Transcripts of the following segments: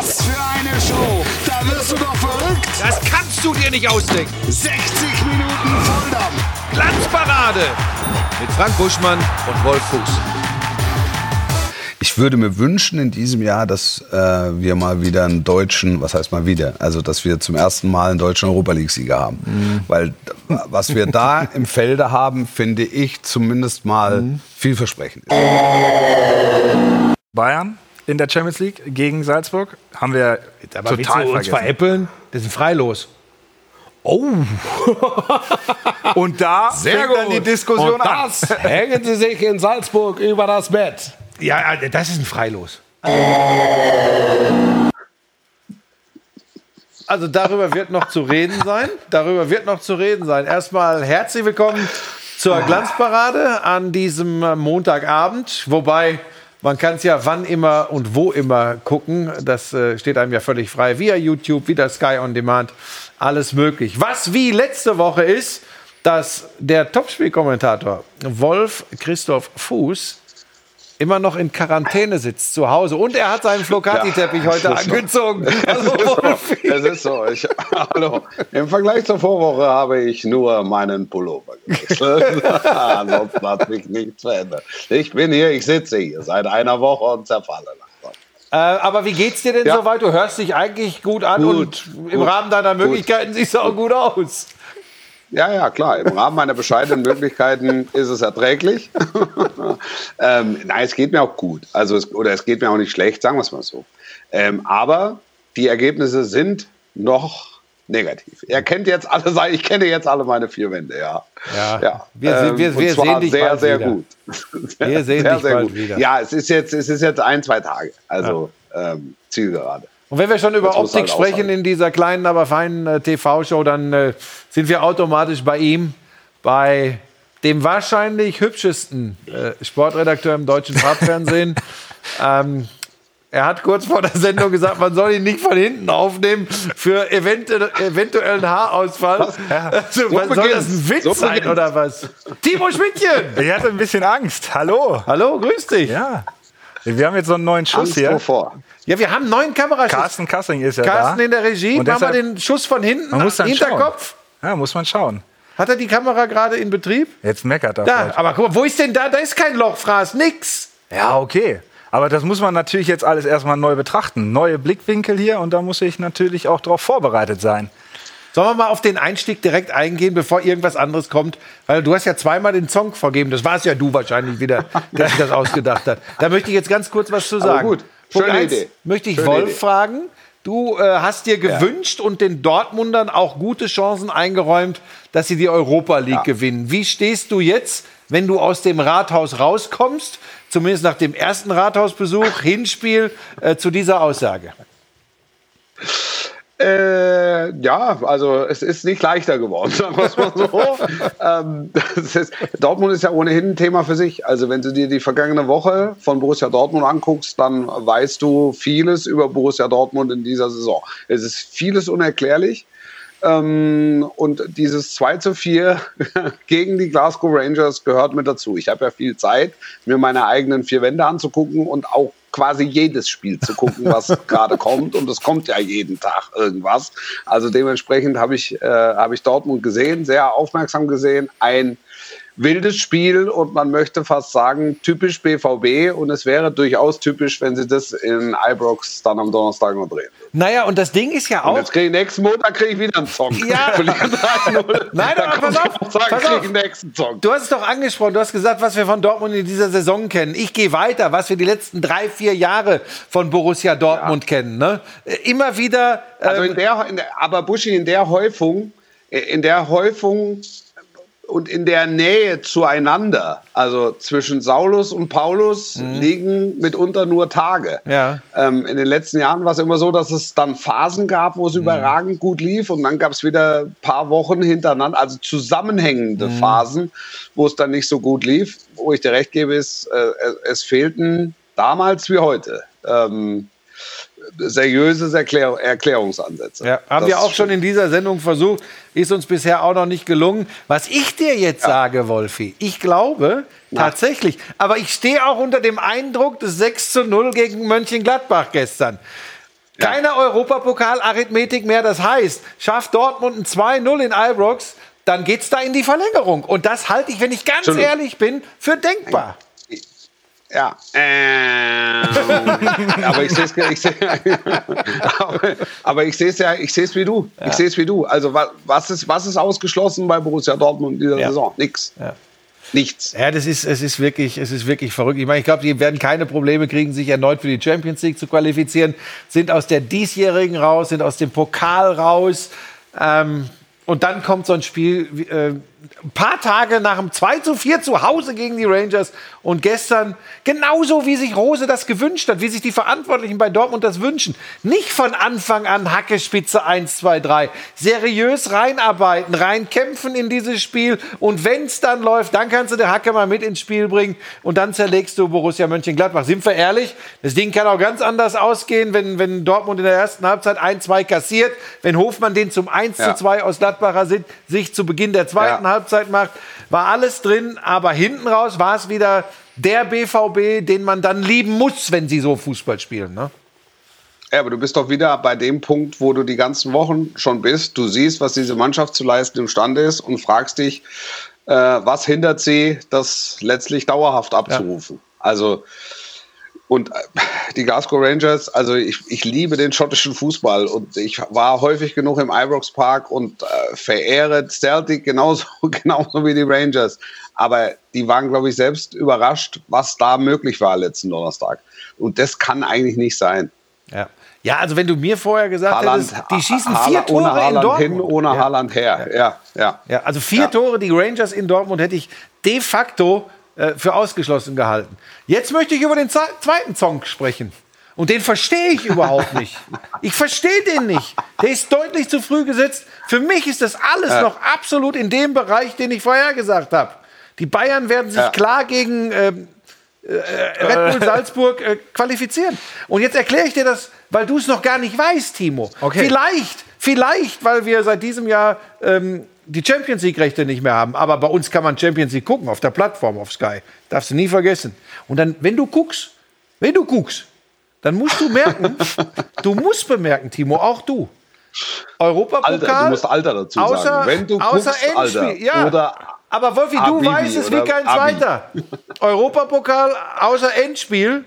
Was für eine Show! Da wirst du doch verrückt! Das kannst du dir nicht ausdenken. 60 Minuten Volldampf! Glanzparade mit Frank Buschmann und Wolf Fuß. Ich würde mir wünschen in diesem Jahr, dass äh, wir mal wieder einen deutschen, was heißt mal wieder, also dass wir zum ersten Mal einen deutschen Europa League-Sieger haben. Mhm. Weil was wir da im Felde haben, finde ich zumindest mal mhm. vielversprechend. Bayern in der Champions League gegen Salzburg haben wir Aber total uns veräppeln? Das ist ein Freilos. Oh. Und da Sehr gut. dann die Diskussion Und das an. hängen Sie sich in Salzburg über das Bett. Ja, das ist ein Freilos. Also darüber wird noch zu reden sein. Darüber wird noch zu reden sein. Erstmal herzlich willkommen zur Glanzparade an diesem Montagabend. Wobei man kann es ja wann immer und wo immer gucken. Das äh, steht einem ja völlig frei. Via YouTube, wieder Sky on Demand, alles möglich. Was wie letzte Woche ist, dass der Topspielkommentator Wolf Christoph Fuß immer noch in Quarantäne sitzt zu Hause. Und er hat seinen Flocati-Teppich ja, heute angezogen. So. Also, es ist so. Ich, hallo. Im Vergleich zur Vorwoche habe ich nur meinen Pullover gewechselt. Ansonsten hat mich nichts verändert. Ich bin hier, ich sitze hier seit einer Woche und zerfalle langsam. Äh, aber wie geht's dir denn ja. soweit? Du hörst dich eigentlich gut an gut, und im gut, Rahmen deiner Möglichkeiten siehst du auch gut aus. Ja, ja, klar. Im Rahmen meiner bescheidenen Möglichkeiten ist es erträglich. ähm, nein, es geht mir auch gut. Also es, oder es geht mir auch nicht schlecht, sagen wir es mal so. Ähm, aber die Ergebnisse sind noch negativ. Er kennt jetzt alle, ich kenne jetzt alle meine vier Wände, ja. Ja, ja. wir, ähm, wir, wir sehen dich sehr, sehr wieder. gut. Wir sehen sehr, dich sehr gut. wieder. Ja, es ist jetzt, es ist jetzt ein, zwei Tage. Also ja. ähm, Zielgerade. Und wenn wir schon über Optik halt sprechen in dieser kleinen, aber feinen äh, TV-Show, dann äh, sind wir automatisch bei ihm, bei dem wahrscheinlich hübschesten äh, Sportredakteur im deutschen Farbfernsehen. ähm, er hat kurz vor der Sendung gesagt, man soll ihn nicht von hinten aufnehmen für eventu eventuellen Haarausfall. Was, ja. also, so soll das ein Witz so sein oder was? Timo Schmidtchen! Ich hatte ein bisschen Angst. Hallo. Hallo, grüß dich. Ja. Wir haben jetzt so einen neuen Schuss Angst hier. Wovor? Ja, wir haben einen neuen Kameraschuss. Carsten Kassing ist ja Carsten da. in der Regie. Und Machen wir den Schuss von hinten, man muss dann Hinterkopf. Schauen. Ja, muss man schauen. Hat er die Kamera gerade in Betrieb? Jetzt meckert er. Da, vielleicht. aber guck mal, wo ist denn da? Da ist kein Lochfraß, nix. Ja, okay. Aber das muss man natürlich jetzt alles erstmal neu betrachten. Neue Blickwinkel hier und da muss ich natürlich auch darauf vorbereitet sein. Sollen wir mal auf den Einstieg direkt eingehen, bevor irgendwas anderes kommt? Weil du hast ja zweimal den Song vergeben. Das war es ja du wahrscheinlich wieder, der sich das ausgedacht hat. Da möchte ich jetzt ganz kurz was zu sagen. Aber gut, Punkt Schöne eins, Idee. möchte ich Schöne Wolf Idee. fragen. Du äh, hast dir gewünscht ja. und den Dortmundern auch gute Chancen eingeräumt, dass sie die Europa League ja. gewinnen. Wie stehst du jetzt, wenn du aus dem Rathaus rauskommst, zumindest nach dem ersten Rathausbesuch, Hinspiel, äh, zu dieser Aussage? Äh, ja, also es ist nicht leichter geworden, sagen wir es mal so. ähm, ist, Dortmund ist ja ohnehin ein Thema für sich. Also wenn du dir die vergangene Woche von Borussia Dortmund anguckst, dann weißt du vieles über Borussia Dortmund in dieser Saison. Es ist vieles unerklärlich. Ähm, und dieses 2 zu 4 gegen die Glasgow Rangers gehört mit dazu. Ich habe ja viel Zeit, mir meine eigenen vier Wände anzugucken und auch quasi jedes Spiel zu gucken, was gerade kommt. Und es kommt ja jeden Tag irgendwas. Also dementsprechend habe ich, äh, hab ich Dortmund gesehen, sehr aufmerksam gesehen. Ein wildes Spiel und man möchte fast sagen, typisch BVB. Und es wäre durchaus typisch, wenn sie das in Ibrox dann am Donnerstag noch drehen. Naja, und das Ding ist ja auch. Und jetzt krieg ich nächsten Montag kriege ich wieder einen Song. Ja. Nein, aber pass auf, sagen, pass auf. nächsten Song. Du hast es doch angesprochen, du hast gesagt, was wir von Dortmund in dieser Saison kennen. Ich gehe weiter, was wir die letzten drei, vier Jahre von Borussia Dortmund ja. kennen. Ne? Immer wieder. Ähm, also in der, in der, aber Buschi, in der Häufung, in der Häufung und in der Nähe zueinander, also zwischen Saulus und Paulus, mhm. liegen mitunter nur Tage. Ja. Ähm, in den letzten Jahren war es immer so, dass es dann Phasen gab, wo es mhm. überragend gut lief und dann gab es wieder ein paar Wochen hintereinander, also zusammenhängende mhm. Phasen, wo es dann nicht so gut lief. Wo ich dir recht gebe, ist, äh, es fehlten damals wie heute ähm, seriöse Erklär Erklärungsansätze. Ja, haben das wir auch schon in dieser Sendung versucht, ist uns bisher auch noch nicht gelungen. Was ich dir jetzt ja. sage, Wolfi, ich glaube Na. tatsächlich, aber ich stehe auch unter dem Eindruck des 6 zu 0 gegen Mönchengladbach gestern. Keine Europapokal-Arithmetik mehr. Das heißt, schafft Dortmund ein 2-0 in Ibrox, dann geht's da in die Verlängerung. Und das halte ich, wenn ich ganz ehrlich bin, für denkbar. Ja. Ähm, aber ich sehe es ich seh, aber, aber ich sehe es ja, ich sehe es wie du. Ich sehe es wie du. Also wa- was ist, was ist ausgeschlossen bei Borussia Dortmund in dieser Ja. Saison? Nix. Ja. Nichts. Ja, das ist, es ist wirklich, es ist wirklich verrückt. Ich meine, ich glaube, die werden keine Probleme kriegen, sich erneut für die Champions League zu qualifizieren. Sind aus der diesjährigen raus, sind aus dem Pokal raus. Ähm, und dann kommt so ein Spiel, äh, ein paar Tage nach dem 2 zu 4 zu Hause gegen die Rangers. Und gestern, genauso wie sich Rose das gewünscht hat, wie sich die Verantwortlichen bei Dortmund das wünschen. Nicht von Anfang an Hackespitze 1, 2, 3. Seriös reinarbeiten, reinkämpfen in dieses Spiel. Und wenn es dann läuft, dann kannst du den Hacke mal mit ins Spiel bringen. Und dann zerlegst du Borussia Mönchengladbach. Sind wir ehrlich? Das Ding kann auch ganz anders ausgehen, wenn, wenn Dortmund in der ersten Halbzeit 1, 2 kassiert. Wenn Hofmann den zum 1 Ja. zu 2 aus Gladbacher Sicht sich zu Beginn der zweiten Ja. Halbzeit macht, war alles drin. Aber hinten raus war es wieder der BVB, den man dann lieben muss, wenn sie so Fußball spielen. Ne? Ja, aber du bist doch wieder bei dem Punkt, wo du die ganzen Wochen schon bist. Du siehst, was diese Mannschaft zu leisten imstande ist und fragst dich, äh, was hindert sie, das letztlich dauerhaft abzurufen. Also und äh, die Glasgow Rangers, also ich, ich liebe den schottischen Fußball und ich war häufig genug im Ibrox Park und äh, verehre Celtic genauso, genauso wie die Rangers. Aber die waren, glaube ich, selbst überrascht, was da möglich war letzten Donnerstag. Und das kann eigentlich nicht sein. Ja. ja, also wenn du mir vorher gesagt Haaland, hättest, die schießen Ha- vier Tore ohne Haaland in Dortmund. hin, ohne ja. Haaland her. Ja, ja. Ja, also vier Ja. Tore, die Rangers in Dortmund hätte ich de facto äh, für ausgeschlossen gehalten. Jetzt möchte ich über den zweiten Song sprechen. Und den verstehe ich überhaupt nicht. Ich verstehe den nicht. Der ist deutlich zu früh gesetzt. Für mich ist das alles noch absolut in dem Bereich, den ich vorher gesagt habe. Die Bayern werden sich Ja. klar gegen ähm, äh, Red Bull Salzburg äh, qualifizieren. Und jetzt erkläre ich dir das, weil du es noch gar nicht weißt, Timo. Okay. Vielleicht, vielleicht, weil wir seit diesem Jahr ähm, die Champions League-Rechte nicht mehr haben. Aber bei uns kann man Champions League gucken, auf der Plattform, auf Sky. Darfst du nie vergessen. Und dann, wenn du guckst, wenn du guckst, dann musst du merken, du musst bemerken, Timo, auch du. Europapokal. Alter, du musst Alter dazu außer, sagen. Wenn du außer guckst, Alter, Endspiel, ja. oder aber Wolfi, du Habibi weißt es wie kein. Zweiter. Europapokal außer Endspiel,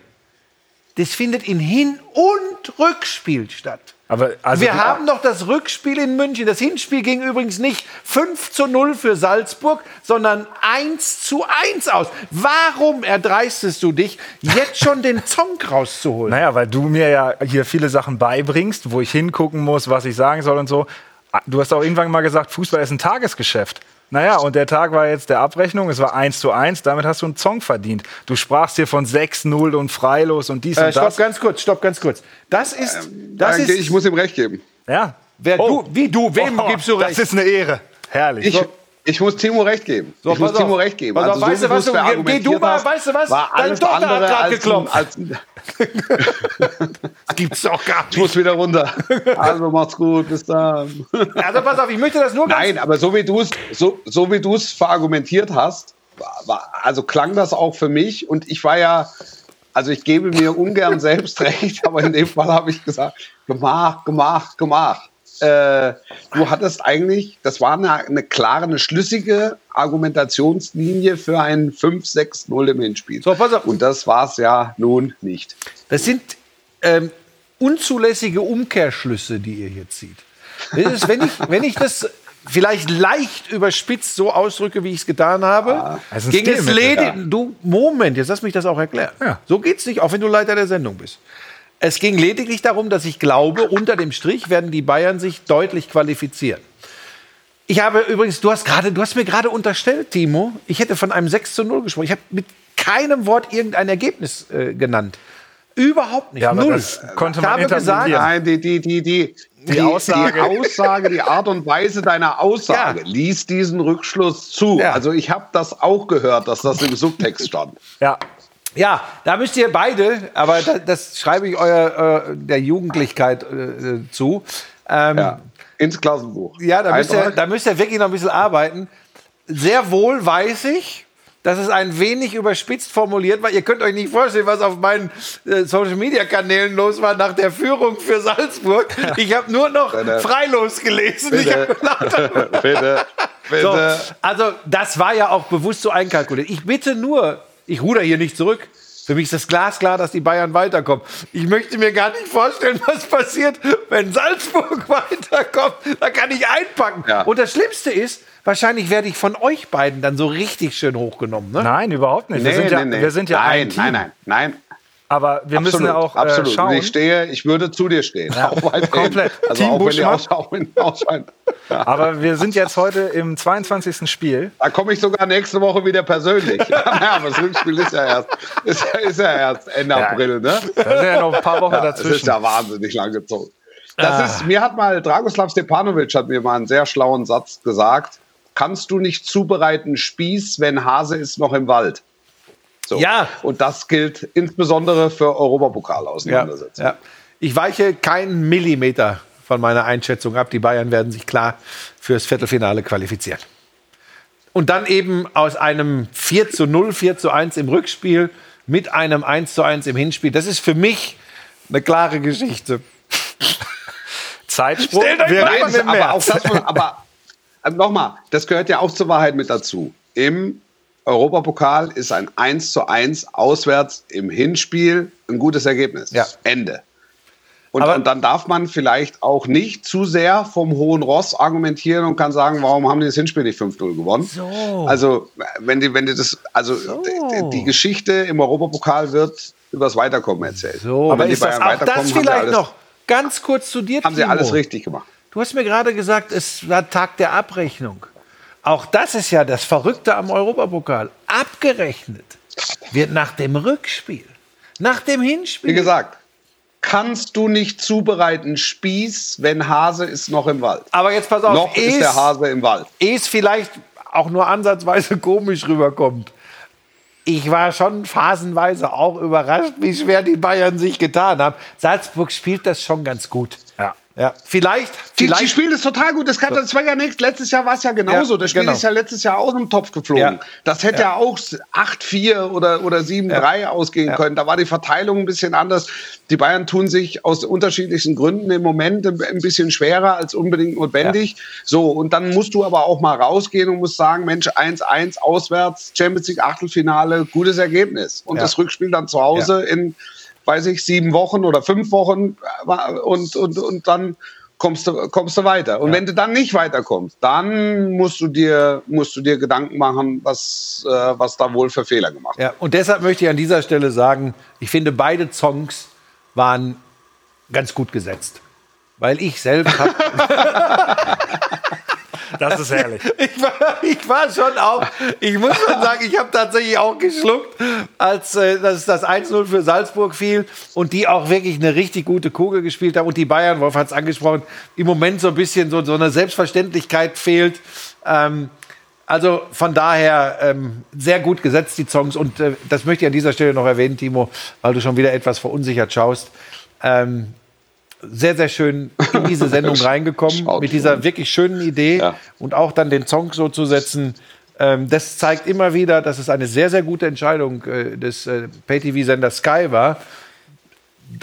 das findet in Hin- und Rückspiel statt. Also Wir haben doch das Rückspiel in München. Das Hinspiel ging übrigens nicht 5 zu 0 für Salzburg, sondern 1 zu 1 aus. Warum erdreistest du dich, jetzt schon den Zonk rauszuholen? Naja, weil du mir ja hier viele Sachen beibringst, wo ich hingucken muss, was ich sagen soll und so. Ah, Du hast auch irgendwann mal gesagt, Fußball ist ein Tagesgeschäft. Naja, und der Tag war jetzt der Abrechnung, es war 1 zu 1, damit hast du einen Zong verdient. Du sprachst hier von 6-0 und freilos und dies Äh, und stopp das. ganz kurz, stopp ganz kurz. Das ist, das Danke, ist, ich muss ihm recht geben. Ja. wer du, wie du, wem Oh, gibst du recht? Das ist eine Ehre. Herrlich. Ich, ich muss Timo recht geben. So, ich muss auf. Timo recht geben. Also, weißt du was, du- geh- du mal, weißt du was? War Deine alles Tochter hat andere als, geklopft. als, Das gibt's doch gar ich nicht. muss wieder runter. Also macht's gut, bis dann. Also pass auf, ich möchte das nur Nein, aber so wie du es so, so wie du es verargumentiert hast, war, also klang das auch für mich und ich war ja, also ich gebe mir ungern selbst recht, aber in dem Fall habe ich gesagt, gemacht, gemacht, gemacht. Äh, du hattest eigentlich, das war eine, eine klare, eine schlüssige Argumentationslinie für ein 5-6-0 im Hinspiel. So, pass auf. Und das war es ja nun nicht. Das sind ähm, unzulässige Umkehrschlüsse, die ihr hier zieht. Das ist, wenn, ich, wenn ich das vielleicht leicht überspitzt so ausdrücke, wie ich es getan habe, das es Stilmittel, ledig. ja. Du, Moment, jetzt lass mich das auch erklären. Ja. So geht's nicht, auch wenn du Leiter der Sendung bist. Es ging lediglich darum, dass ich glaube, unter dem Strich werden die Bayern sich deutlich qualifizieren. Ich habe übrigens, du hast gerade, du hast mir gerade unterstellt, Timo, ich hätte von einem 6 zu 0 gesprochen. Ich habe mit keinem Wort irgendein Ergebnis äh, genannt. Überhaupt nicht. Ja, aber Null. das konnte ich man habe gesagt. Nein, die, die, die, die, die, Aussage. die Aussage, die Art und Weise deiner Aussage Ja. ließ diesen Rückschluss zu. Ja. Also ich habe das auch gehört, dass das im Subtext stand. Ja. Ja, da müsst ihr beide, aber das, das schreibe ich euer, äh, der Jugendlichkeit äh, zu. Ähm, Ja. Ins Klassenbuch. Ja, da müsst, ihr, da müsst ihr wirklich noch ein bisschen arbeiten. Sehr wohl weiß ich, Das ist ein wenig überspitzt formuliert, weil ihr könnt euch nicht vorstellen, was auf meinen äh, Social Media Kanälen los war nach der Führung für Salzburg. Ich habe nur noch Freilos gelesen. Bitte. Bitte, bitte. so, also das war ja auch bewusst so einkalkuliert. Ich bitte nur, ich ruder hier nicht zurück. Für mich ist das glasklar, dass die Bayern weiterkommen. Ich möchte mir gar nicht vorstellen, was passiert, wenn Salzburg weiterkommt. Da kann ich einpacken. Ja. Und das Schlimmste ist, wahrscheinlich werde ich von euch beiden dann so richtig schön hochgenommen. Ne? Nein, überhaupt nicht. wir, sind ja, wir sind ja nein, ein Team. nein, nein, nein. Aber wir müssen ja auch äh, absolut. schauen. Ich stehe, ich würde zu dir stehen. Auch weiterhin. komplett. Also Team auch Buschmann. aus, auch wenn die ausscheiden. Ja. Aber wir sind jetzt heute im 22. Spiel. Da komme ich sogar nächste Woche wieder persönlich. ja, aber das Rückspiel ist ja erst, ist, ja- ist ja erst Ende April, ne? Da sind ja noch ein paar Wochen Ja, das ist dazwischen. ja wahnsinnig lang gezogen. Das ist, mir hat mal Dragoslav Stepanovic hat mir mal einen sehr schlauen Satz gesagt. Kannst du nicht zubereiten Spieß, wenn Hase ist noch im Wald? So. Ja. Und das gilt insbesondere für Ja, Europapokal-Auseinandersetzungen. ja. Ich weiche keinen Millimeter von meiner Einschätzung ab. Die Bayern werden sich klar fürs Viertelfinale qualifizieren. Und dann eben aus einem 4 zu 0, 4 zu 1 im Rückspiel mit einem 1 zu 1 im Hinspiel. Das ist für mich eine klare Geschichte. Stellt euch Wir mal aber auch das, aber äh, nochmal, das gehört ja auch zur Wahrheit mit dazu. Im Europapokal ist ein 1 zu 1 auswärts im Hinspiel ein gutes Ergebnis. Ja. Ende. Und, und dann darf man vielleicht auch nicht zu sehr vom hohen Ross argumentieren und kann sagen, warum haben die das Hinspiel nicht 5-0 gewonnen? So. Also, wenn die, wenn die das, also die, die Geschichte im Europapokal wird übers Weiterkommen erzählt. So, aber wenn die ist das Bayern auch weiterkommen, das sie vielleicht alles, noch ganz kurz zu dir, Haben sie Timo. alles richtig gemacht. Du hast mir gerade gesagt, es war Tag der Abrechnung. Auch das ist ja das Verrückte am Europapokal. Abgerechnet wird nach dem Rückspiel, nach dem Hinspiel. Wie gesagt, kannst du nicht zubereiten Spieß, wenn Hase ist noch im Wald. Aber jetzt pass auf, noch ist der Hase im Wald. es vielleicht auch nur ansatzweise komisch rüberkommt. Ich war schon phasenweise auch überrascht, wie schwer die Bayern sich getan haben. Salzburg spielt das schon ganz gut. Ja. Ja, vielleicht, Die, vielleicht die spielen das total gut. Das, kann, das war ja nichts. Letztes Jahr war es ja genauso. Ja, das Spiel genau. ist ja letztes Jahr aus dem Topf geflogen. Ja. Das hätte ja, auch 8-4 oder, oder 7-3 ausgehen können. Da war die Verteilung ein bisschen anders. Die Bayern tun sich aus unterschiedlichsten Gründen im Moment ein bisschen schwerer als unbedingt notwendig. So, und dann musst du aber auch mal rausgehen und musst sagen, Mensch, 1-1 auswärts, Champions League Achtelfinale, gutes Ergebnis. Und das Rückspiel dann zu Hause in, weiß ich, sieben Wochen oder fünf Wochen äh, und, und, und dann kommst du, kommst du weiter. Und wenn du dann nicht weiterkommst, dann musst du dir, musst du dir Gedanken machen, was, äh, was da wohl für Fehler gemacht Ja, und deshalb möchte ich an dieser Stelle sagen, ich finde, beide Songs waren ganz gut gesetzt. Weil ich selbst habe Das ist herrlich. ich, war, ich war schon auch, ich muss schon sagen, ich habe tatsächlich auch geschluckt, als äh, das, das 1-0 für Salzburg fiel und die auch wirklich eine richtig gute Kugel gespielt haben. Und die Bayern, Wolf hat es angesprochen, im Moment so ein bisschen so, so eine Selbstverständlichkeit fehlt. Ähm, also von daher ähm, sehr gut gesetzt, die Songs. Und äh, das möchte ich an dieser Stelle noch erwähnen, Timo, weil du schon wieder etwas verunsichert schaust. Ähm, sehr, sehr schön in diese Sendung reingekommen Schaut mit dieser wirklich schönen Idee Ja. und auch dann den Song so zu setzen. Ähm, das zeigt immer wieder, dass es eine sehr, sehr gute Entscheidung äh, des äh, Pay-TV-Senders Sky war,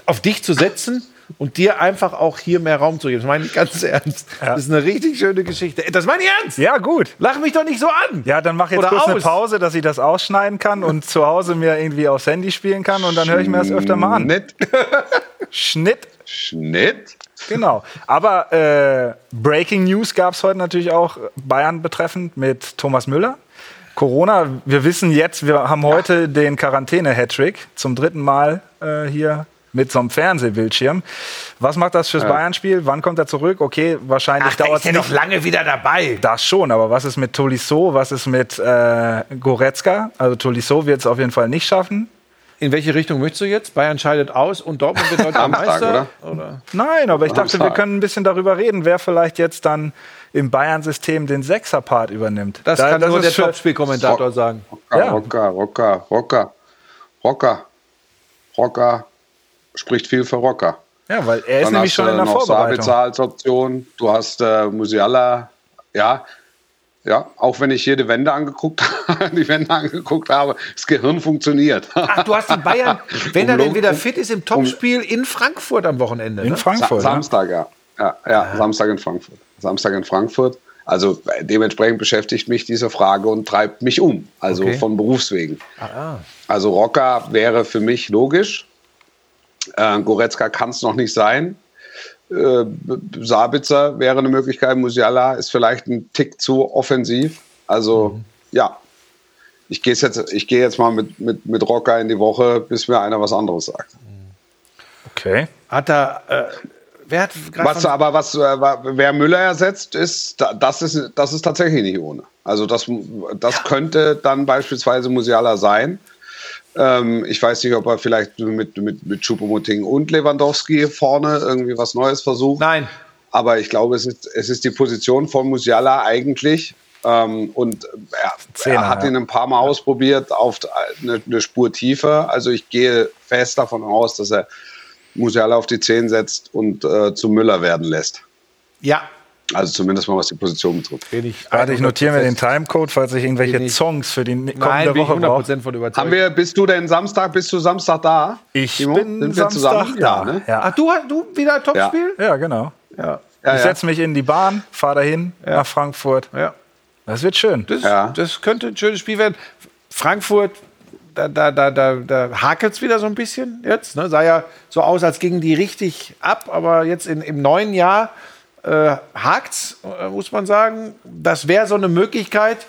auf dich zu setzen und dir einfach auch hier mehr Raum zu geben. Das meine ich ganz ernst. Das ist eine richtig schöne Geschichte. Das meine ich ernst. Ja, gut. Lach mich doch nicht so an. Ja, dann mach jetzt Oder kurz eine aus. Pause, dass ich das ausschneiden kann und zu Hause mir irgendwie aufs Handy spielen kann und dann höre ich mir das öfter mal an. Schnitt, Schnitt. Schnitt. Genau. Aber äh, Breaking News gab es heute natürlich auch Bayern betreffend mit Thomas Müller. Corona, wir wissen jetzt, wir haben heute den Quarantäne-Hattrick zum dritten Mal äh, hier mit so einem Fernsehbildschirm. Was macht das fürs Bayern-Spiel? Wann kommt er zurück? Okay, wahrscheinlich dauert ist es ja nicht noch lange wieder dabei. das schon, aber was ist mit Tolisso? Was ist mit äh, Goretzka? Also Tolisso wird es auf jeden Fall nicht schaffen. In welche Richtung möchtest du jetzt? Bayern scheidet aus und Dortmund wird deutscher Samstag, Meister? oder? Nein, aber ich dachte, wir können ein bisschen darüber reden, wer vielleicht jetzt dann im Bayern-System den Sechser-Part übernimmt. Das Da- kann nur ist der Topspielkommentator sagen. Rocker, Ja. Rocker, Rocker, Rocker, Rocker, Rocker spricht viel für Rocker. Ja, weil er ist Dann nämlich hast schon in der noch Vorbereitung. Sabitzer als Option. Du hast äh, Musiala. Ja, Ja, auch wenn ich jede Wende angeguckt, die Wände angeguckt habe, das Gehirn funktioniert. Ach, du hast die Bayern, wenn er denn Um- wieder fit ist, im Topspiel in Frankfurt am Wochenende. In ne? Frankfurt. Sa? Samstag, ja. Ja, ja Samstag in Frankfurt. Samstag in Frankfurt. Also äh, dementsprechend beschäftigt mich diese Frage und treibt mich um. Also Okay. von Berufswegen. Ah, Also Rocker wäre für mich logisch. Äh, Goretzka kann es noch nicht sein. Äh, Sabitzer wäre eine Möglichkeit. Musiala ist vielleicht ein Tick zu offensiv. Also ja, ich gehe jetzt, ich gehe jetzt mal mit, mit, mit Rocker in die Woche, bis mir einer was anderes sagt. Okay. Hat er, äh, wer hat gerade Was aber was, äh, wer Müller ersetzt, ist, da- das ist, das ist tatsächlich nicht ohne. Also das, das könnte dann beispielsweise Musiala sein. Ähm, ich weiß nicht, ob er vielleicht mit, mit, mit Choupo-Moting und Lewandowski vorne irgendwie was Neues versucht. Nein, Aber ich glaube, es ist, es ist die Position von Musiala eigentlich. Ähm, und er, Zehner, er hat ja. ihn ein paar Mal ausprobiert auf eine, eine Spur tiefer. Also ich gehe fest davon aus, dass er Musiala auf die 10 setzt und äh, zu Müller werden lässt. ja, Also zumindest mal, was die Position betrifft. bin ich. Warte, ich notiere mir den 100% Timecode, falls ich irgendwelche ich- Songs für die kommende Nein, Woche brauche. 100% von überzeugt. Haben wir, bist du denn Samstag, bist du Samstag da? Ich Timo? bin Sind wir Samstag zusammen? da. Ja, ne? Ja. Ach, du, du wieder ein Topspiel? ja, genau. Ja. Ja, ich ja. setze mich in die Bahn, fahre dahin nach Frankfurt. ja. Das wird schön. Das, Ja. das könnte ein schönes Spiel werden. Frankfurt, da, da, da, da, da hakelt es wieder so ein bisschen jetzt. Ne? Sah ja so aus, als gingen die richtig ab, aber jetzt in, im neuen Jahr äh, hakt's, äh, muss man sagen. Das wäre so eine Möglichkeit,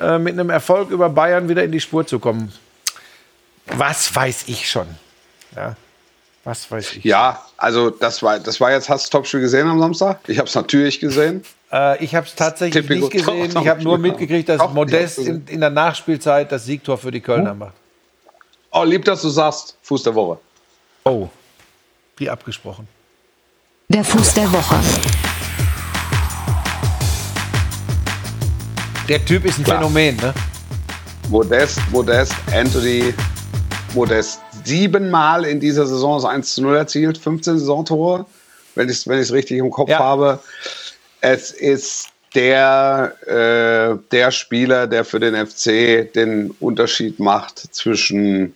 äh, mit einem Erfolg über Bayern wieder in die Spur zu kommen. Was weiß ich schon? Ja. Was weiß ich? Ja, also das war, das war jetzt, hast du Topspiel gesehen am Samstag? Ich habe es natürlich gesehen. Äh, ich habe es tatsächlich Typico. nicht gesehen. Ich habe nur mitgekriegt, dass Modest in, in der Nachspielzeit das Siegtor für die Kölner macht. Oh, lieb, dass du sagst, Fuß der Woche. Oh. Wie abgesprochen. Der Fuß der Woche. Der Typ ist ein Klar. Phänomen, ne? Modest, Modest, Anthony, Modest siebenmal in dieser Saison das 1 zu 0 erzielt, 15 Saisontore, wenn ich es wenn ich's richtig im Kopf Ja. habe. Es ist der, äh, der Spieler, der für den FC den Unterschied macht zwischen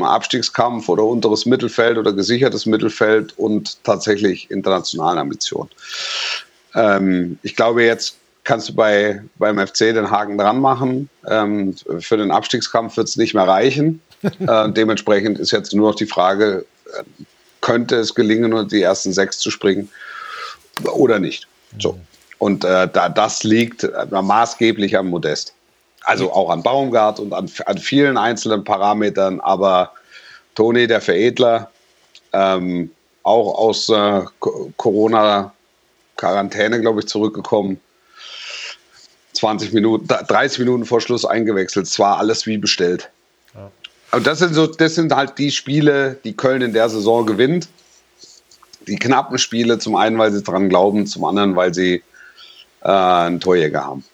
Abstiegskampf oder unteres Mittelfeld oder gesichertes Mittelfeld und tatsächlich internationalen Ambitionen. Ähm, ich glaube, jetzt kannst du bei, beim FC den Haken dran machen. Ähm, für den Abstiegskampf wird es nicht mehr reichen. äh, dementsprechend ist jetzt nur noch die Frage, äh, könnte es gelingen, unter die ersten sechs zu springen oder nicht. So. Und äh, da, das liegt maßgeblich am Modest. Also auch an Baumgart und an, an vielen einzelnen Parametern. Aber Toni, der Veredler, ähm, auch aus äh, Co- Corona-Quarantäne, glaube ich, zurückgekommen. 20 Minuten, 30 Minuten vor Schluss eingewechselt. Es war alles wie bestellt. Und das sind so, das sind halt die Spiele, die Köln in der Saison gewinnt. Die knappen Spiele, zum einen, weil sie dran glauben, zum anderen, weil sie äh, einen Torjäger haben.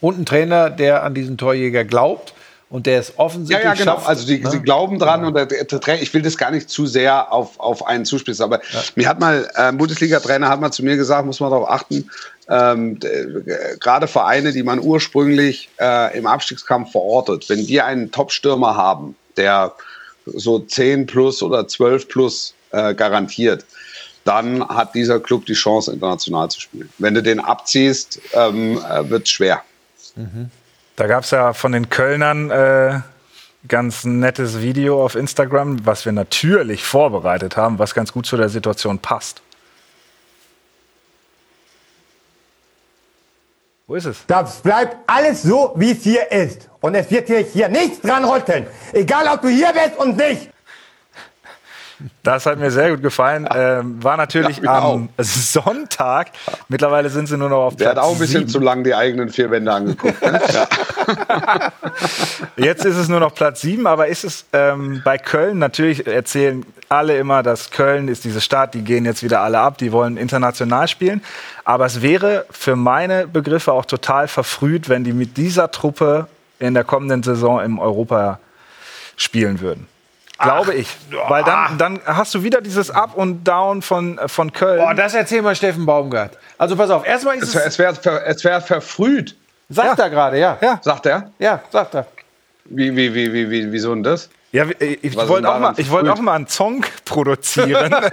Und ein Trainer, der an diesen Torjäger glaubt und der es Ja, offensichtlich ja, genau. schafft. Also die, ne? sie glauben dran und der, der, ich will das gar nicht zu sehr auf, auf einen zuspitzen, aber mir hat mal äh, ein Bundesliga-Trainer hat mal zu mir gesagt, muss man darauf achten, ähm, äh, gerade Vereine, die man ursprünglich äh, im Abstiegskampf verortet, wenn die einen Top-Stürmer haben, der so 10 plus oder 12 plus äh, garantiert, dann hat dieser Club die Chance, international zu spielen. Wenn du den abziehst, ähm, äh, wird es schwer. Da gab es ja von den Kölnern äh, ganz nettes Video auf Instagram, was wir natürlich vorbereitet haben, was ganz gut zu der Situation passt. Wo ist es? Das bleibt alles so, wie es hier ist. Und es wird hier, hier nichts dran rütteln. Egal, ob du hier bist und nicht. Das hat mir sehr gut gefallen. Ähm, war natürlich Ja, am Sonntag. Mittlerweile sind sie nur noch auf Der hat Platz auch ein bisschen sieben. zu lang die eigenen vier Wände angeguckt. Ne? ja. Jetzt ist es nur noch Platz 7, aber ist es ähm, bei Köln, natürlich erzählen alle immer, dass Köln ist diese Stadt, die gehen jetzt wieder alle ab, die wollen international spielen. Aber es wäre für meine Begriffe auch total verfrüht, wenn die mit dieser Truppe in der kommenden Saison im Europa spielen würden. Glaube ich. Weil dann, dann hast du wieder dieses Up und Down von, von Köln. Boah, das erzähl mal Steffen Baumgart. Also pass auf, erstmal ist Es, es. wäre es wär verfrüht. Sagt Ja. er gerade, ja. Ja. Sagt er? Ja, sagt er. Wie, wie, wie, wie, wie, wieso denn das? Ja, ich, ich wollte auch, mal, ich verfrüht? auch mal einen Song produzieren.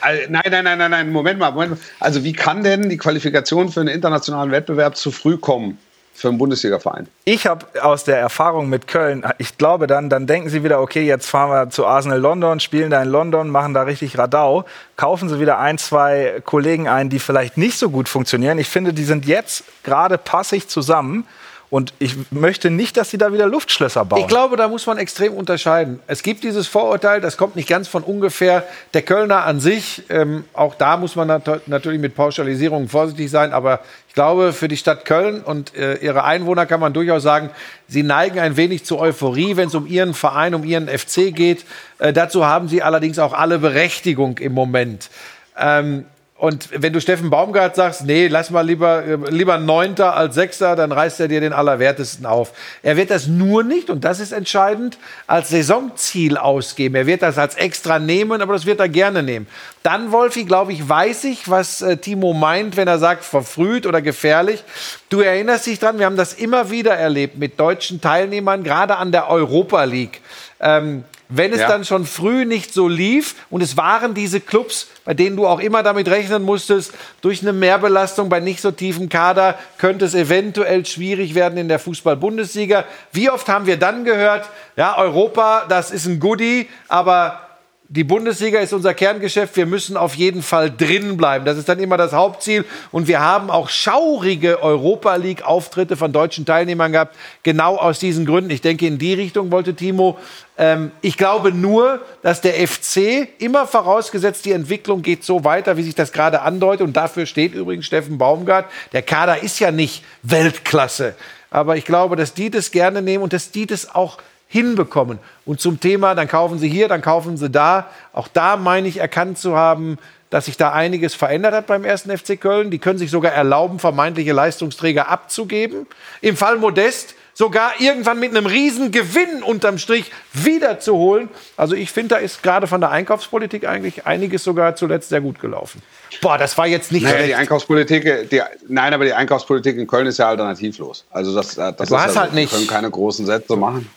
Also, nein, nein, nein, nein, nein, Moment mal, Moment mal. Also wie kann denn die Qualifikation für einen internationalen Wettbewerb zu früh kommen für einen Bundesliga-Verein? ich habe aus der Erfahrung mit Köln, ich glaube dann, dann denken sie wieder, okay, jetzt fahren wir zu Arsenal London, spielen da in London, machen da richtig Radau, kaufen sie wieder ein, zwei Kollegen ein, die vielleicht nicht so gut funktionieren. Ich finde, die sind jetzt gerade passig zusammen. Und ich möchte nicht, dass sie da wieder Luftschlösser bauen. Ich glaube, da muss man extrem unterscheiden. Es gibt dieses Vorurteil, das kommt nicht ganz von ungefähr. Der Kölner an sich, ähm, auch da muss man nat natürlich mit Pauschalisierungen vorsichtig sein, aber ich glaube, für die Stadt Köln und äh, ihre Einwohner kann man durchaus sagen, sie neigen ein wenig zur Euphorie, wenn es um ihren Verein, um ihren FC geht. Äh, dazu haben sie allerdings auch alle Berechtigung im Moment. Ähm, und wenn du Steffen Baumgart sagst, nee, lass mal lieber, äh, lieber Neunter als Sechster, dann reißt er dir den Allerwertesten auf. Er wird das nur nicht, und das ist entscheidend, als Saisonziel ausgeben. Er wird das als extra nehmen, aber das wird er gerne nehmen. Dann, Wolfi, glaube ich, weiß ich, was äh, Timo meint, wenn er sagt, verfrüht oder gefährlich. Du erinnerst dich dran, wir haben das immer wieder erlebt mit deutschen Teilnehmern, gerade an der Europa League. Ähm, wenn es Ja. dann schon früh nicht so lief und es waren diese Clubs, bei denen du auch immer damit rechnen musstest, durch eine Mehrbelastung bei nicht so tiefem Kader könnte es eventuell schwierig werden in der Fußball-Bundesliga. Wie oft haben wir dann gehört, ja, Europa, das ist ein Goodie, aber die Bundesliga ist unser Kerngeschäft. Wir müssen auf jeden Fall drin bleiben. Das ist dann immer das Hauptziel. Und wir haben auch schaurige Europa League-Auftritte von deutschen Teilnehmern gehabt. Genau aus diesen Gründen. Ich denke, in die Richtung wollte Timo. Ähm, ich glaube nur, dass der FC immer vorausgesetzt, die Entwicklung geht so weiter, wie sich das gerade andeutet. Und dafür steht übrigens Steffen Baumgart. Der Kader ist ja nicht Weltklasse. Aber ich glaube, dass die das gerne nehmen und dass die das auch hinbekommen. Und zum Thema, dann kaufen sie hier, dann kaufen sie da. Auch da meine ich erkannt zu haben, dass sich da einiges verändert hat beim ersten FC Köln. Die können sich sogar erlauben, vermeintliche Leistungsträger abzugeben. Im Fall Modest sogar irgendwann mit einem riesen Gewinn unterm Strich wiederzuholen. Also ich finde, da ist gerade von der Einkaufspolitik eigentlich einiges sogar zuletzt sehr gut gelaufen. Boah, das war jetzt nicht Naja, die. Einkaufspolitik, die, nein, aber die Einkaufspolitik in Köln ist ja alternativlos. Also das, das Du ist hast ja, halt nicht- Die können keine großen Sätze machen.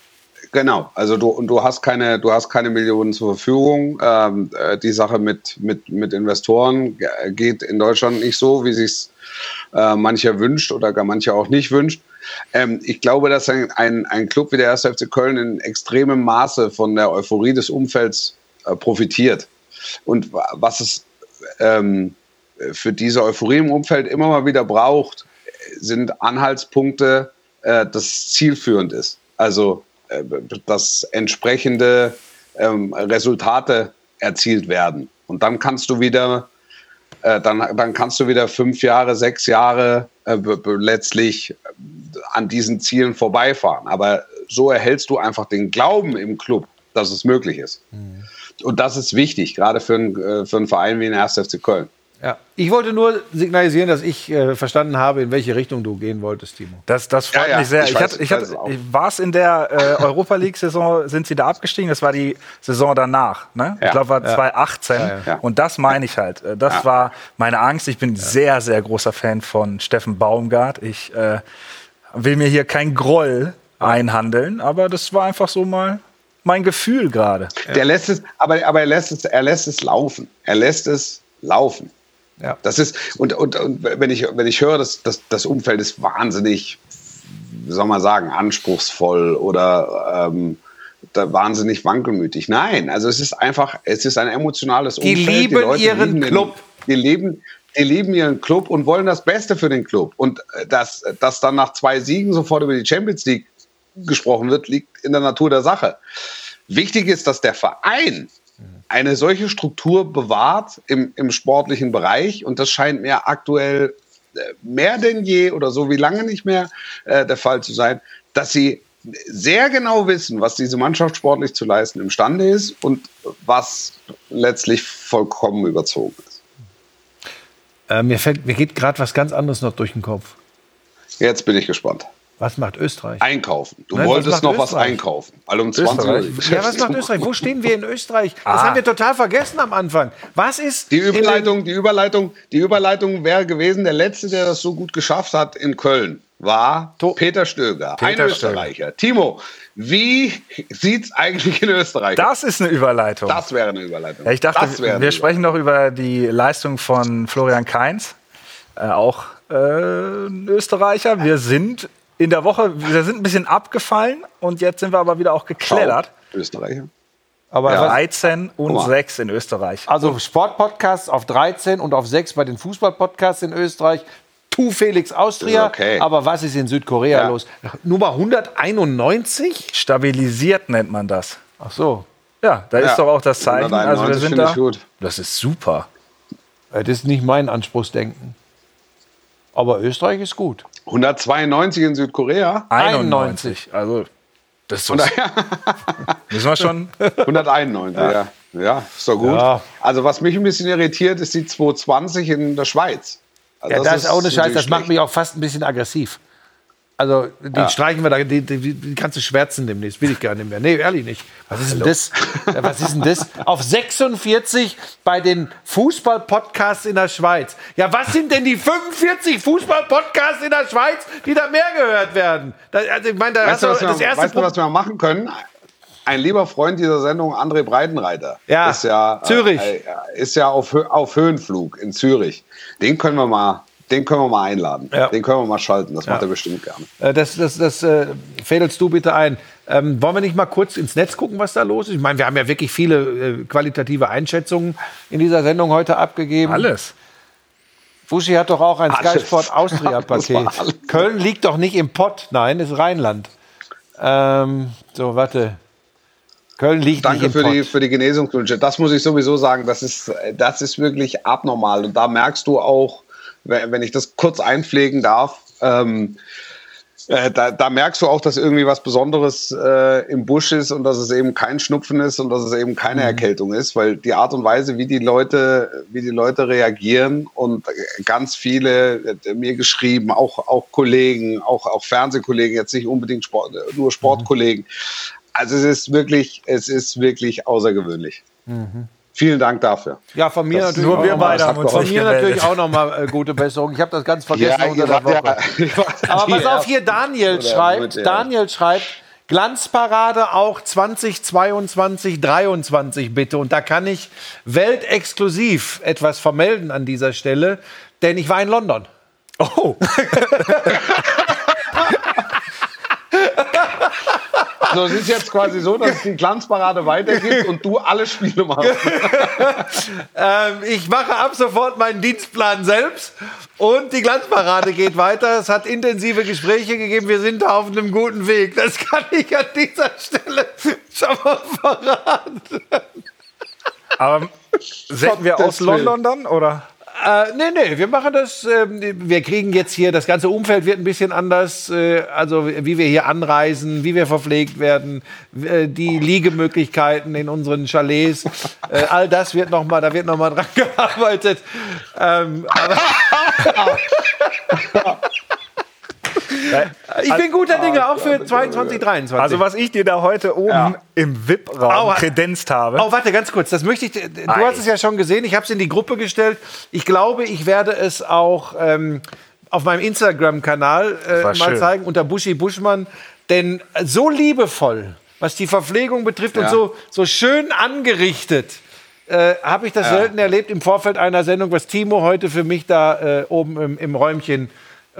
Genau, also du und du hast keine, du hast keine Millionen zur Verfügung. Ähm, äh, die Sache mit mit mit Investoren ge- geht in Deutschland nicht so, wie sich's äh, mancher wünscht oder gar mancher auch nicht wünscht. Ähm, ich glaube, dass ein, ein, ein Club wie der 1. FC Köln in extremem Maße von der Euphorie des Umfelds äh, profitiert. Und wa- was es ähm, für diese Euphorie im Umfeld immer mal wieder braucht, sind Anhaltspunkte, äh, das zielführend ist. Also, dass entsprechende ähm, Resultate erzielt werden. Und dann kannst du wieder, äh, dann, dann kannst du wieder fünf Jahre, sechs Jahre äh, letztlich äh, an diesen Zielen vorbeifahren. Aber so erhältst du einfach den Glauben im Club, dass es möglich ist. Und das ist wichtig, gerade für, einen, äh, für einen Verein wie den 1. FC Köln. Ja. Ich wollte nur signalisieren, dass ich äh, verstanden habe, in welche Richtung du gehen wolltest, Timo. Das, das freut Ja, ja, mich sehr. ich Ich, weiß, ich ich hatte, ich war es in der äh, Europa League-Saison, sind sie da abgestiegen? Das war die Saison danach. Ne? Ich Ja. glaube, war 2018. ja. Und das meine ich halt. Äh, Das Ja. war meine Angst. Ich bin sehr, sehr großer Fan von Steffen Baumgart. Ich äh, will mir hier kein Groll einhandeln, aber das war einfach so mal mein Gefühl gerade. Der lässt es, aber, aber er lässt es, er lässt es laufen. Er lässt es laufen. Ja. Das ist, und, und, und wenn ich, wenn ich höre, dass das, das Umfeld ist wahnsinnig, wie soll man sagen, anspruchsvoll oder ähm, da wahnsinnig wankelmütig. Nein, also es ist einfach, es ist ein emotionales Die Umfeld. lieben Leute ihren lieben den- Club. Die leben, die lieben ihren Club und wollen das Beste für den Club. Und äh, dass, dass dann nach zwei Siegen sofort über die Champions League gesprochen wird, liegt in der Natur der Sache. Wichtig ist, dass der Verein eine solche Struktur bewahrt im, im sportlichen Bereich. Und das scheint mir aktuell äh, mehr denn je oder so wie lange nicht mehr äh, der Fall zu sein, dass sie sehr genau wissen, was diese Mannschaft sportlich zu leisten imstande ist und was letztlich vollkommen überzogen ist. Äh, mir, fällt, mir geht gerade was ganz anderes noch durch den Kopf. Jetzt bin ich gespannt. Was macht Österreich? Einkaufen. Du Nein, was wolltest macht noch was Österreich? einkaufen. Weil um 20 Uhr. Österreich? Ja, was macht Österreich? Wo stehen wir in Österreich? Das Ah. haben wir total vergessen am Anfang. Was ist Die Überleitung, die Überleitung, die Überleitung wäre gewesen, der letzte, der das so gut geschafft hat in Köln, war To- Peter Stöger, ein Peter Österreicher. Timo, wie sieht's eigentlich in Österreich aus? Das ist eine Überleitung. Das wäre eine Überleitung. Ja, ich dachte, wir sprechen doch über die Leistung von Florian Kainz, äh, auch äh, ein Österreicher. Wir sind in der Woche, wir sind ein bisschen abgefallen und jetzt sind wir aber wieder auch geklettert. Österreicher. Aber Ja. was, 13 und Guck mal. 6 in Österreich. also Sportpodcasts auf 13 und auf 6 bei den Fußballpodcasts in Österreich. Tu Felix Austria. Okay. Aber was ist in Südkorea Ja. los? Nummer 191? Stabilisiert nennt man das. Ach so. Ja, da Ja. ist doch auch das Zeichen. Also wir 191 sind da. Das ist super. Das ist nicht mein Anspruchsdenken. Aber Österreich ist gut. 192 in Südkorea, 91. Also das ist so, müssen wir schon. 191, ja. ja. ist doch gut. Ja. Also was mich ein bisschen irritiert, ist die 220 in der Schweiz. Also Ja, das, ist auch eine Scheiße. Das macht mich auch fast ein bisschen aggressiv. Also, die streichen wir da, die, die, die kannst du schwärzen demnächst. Will ich gar nicht mehr. Nee, ehrlich nicht. Was ist denn das? Ja, Was ist denn das? Auf 46 bei den Fußball-Podcasts in der Schweiz. Ja, was sind denn die 45 Fußball-Podcasts in der Schweiz, die da mehr gehört werden? Da, also, ich meine, da Weißt hast du, was wir, das erste weißt du, was wir machen können? Ein lieber Freund dieser Sendung, André Breitenreiter, Ja, ist ja, Zürich. Äh, ist ja auf, auf Höhenflug in Zürich. Den können wir mal, den können wir mal einladen. Ja. Den können wir mal schalten. Das macht er bestimmt gerne. Äh, Das, das, das äh, fädelst du bitte ein. Ähm, wollen wir nicht mal kurz ins Netz gucken, was da los ist? Ich meine, wir haben ja wirklich viele äh, qualitative Einschätzungen in dieser Sendung heute abgegeben. Alles. Buschi hat doch auch ein Sky Alles. Sport Austria Das war Paket. alles. Köln liegt doch nicht im Pott, nein, ist Rheinland. Ähm, so, warte. Köln liegt Danke nicht für im die, Pott. für die Genesungswünsche. Das muss ich sowieso sagen, das ist, das ist wirklich abnormal. Und da merkst du auch, wenn ich das kurz einpflegen darf, ähm, äh, da, da merkst du auch, dass irgendwie was Besonderes äh, im Busch ist und dass es eben kein Schnupfen ist und dass es eben keine Erkältung ist, weil die Art und Weise, wie die Leute, wie die Leute reagieren und ganz viele äh, mir geschrieben, auch, auch Kollegen, auch, auch Fernsehkollegen, jetzt nicht unbedingt Sport, nur Sportkollegen. Also es ist wirklich, es ist wirklich außergewöhnlich. Vielen Dank dafür. Ja, von mir Das- natürlich nur auch wir noch mal- beide haben uns Von mir natürlich auch nochmal äh, gute Besserung. Ich habe das ganz vergessen unter ihr der ja- Woche. wart Aber pass auf, hier. Daniel schreibt, Daniel schreibt, Glanzparade auch 2022, 23 bitte. Und da kann ich weltexklusiv etwas vermelden an dieser Stelle, denn ich war in London. Oh, Also es ist jetzt quasi so, dass die Glanzparade weitergibt und du alle Spiele machst. Ähm, ich mache ab sofort meinen Dienstplan selbst und die Glanzparade geht weiter. Es hat intensive Gespräche gegeben. Wir sind da auf einem guten Weg. Das kann ich an dieser Stelle schon mal verraten. aber senden wir aus. London dann oder? Äh, nee, nee, wir machen das. Ähm, wir kriegen jetzt hier, das ganze Umfeld wird ein bisschen anders. Äh, also, wie wir hier anreisen, wie wir verpflegt werden, äh, die Liegemöglichkeiten in unseren Chalets. Äh, all das wird noch mal, da wird noch mal dran gearbeitet. Ähm, aber ich bin guter Dinge, auch für 22, 23. Also was ich dir da heute oben Ja. im VIP-Raum kredenzt habe. Oh, warte, ganz kurz. Das möchte ich. Du Ei. hast es ja schon gesehen. Ich habe es in die Gruppe gestellt. Ich glaube, ich werde es auch ähm, auf meinem Instagram-Kanal äh, mal schön. zeigen unter Buschi Buschmann. Denn so liebevoll, was die Verpflegung betrifft und Ja. so, so schön angerichtet, äh, habe ich das selten erlebt im Vorfeld einer Sendung, was Timo heute für mich da äh, oben im, im Räumchen äh,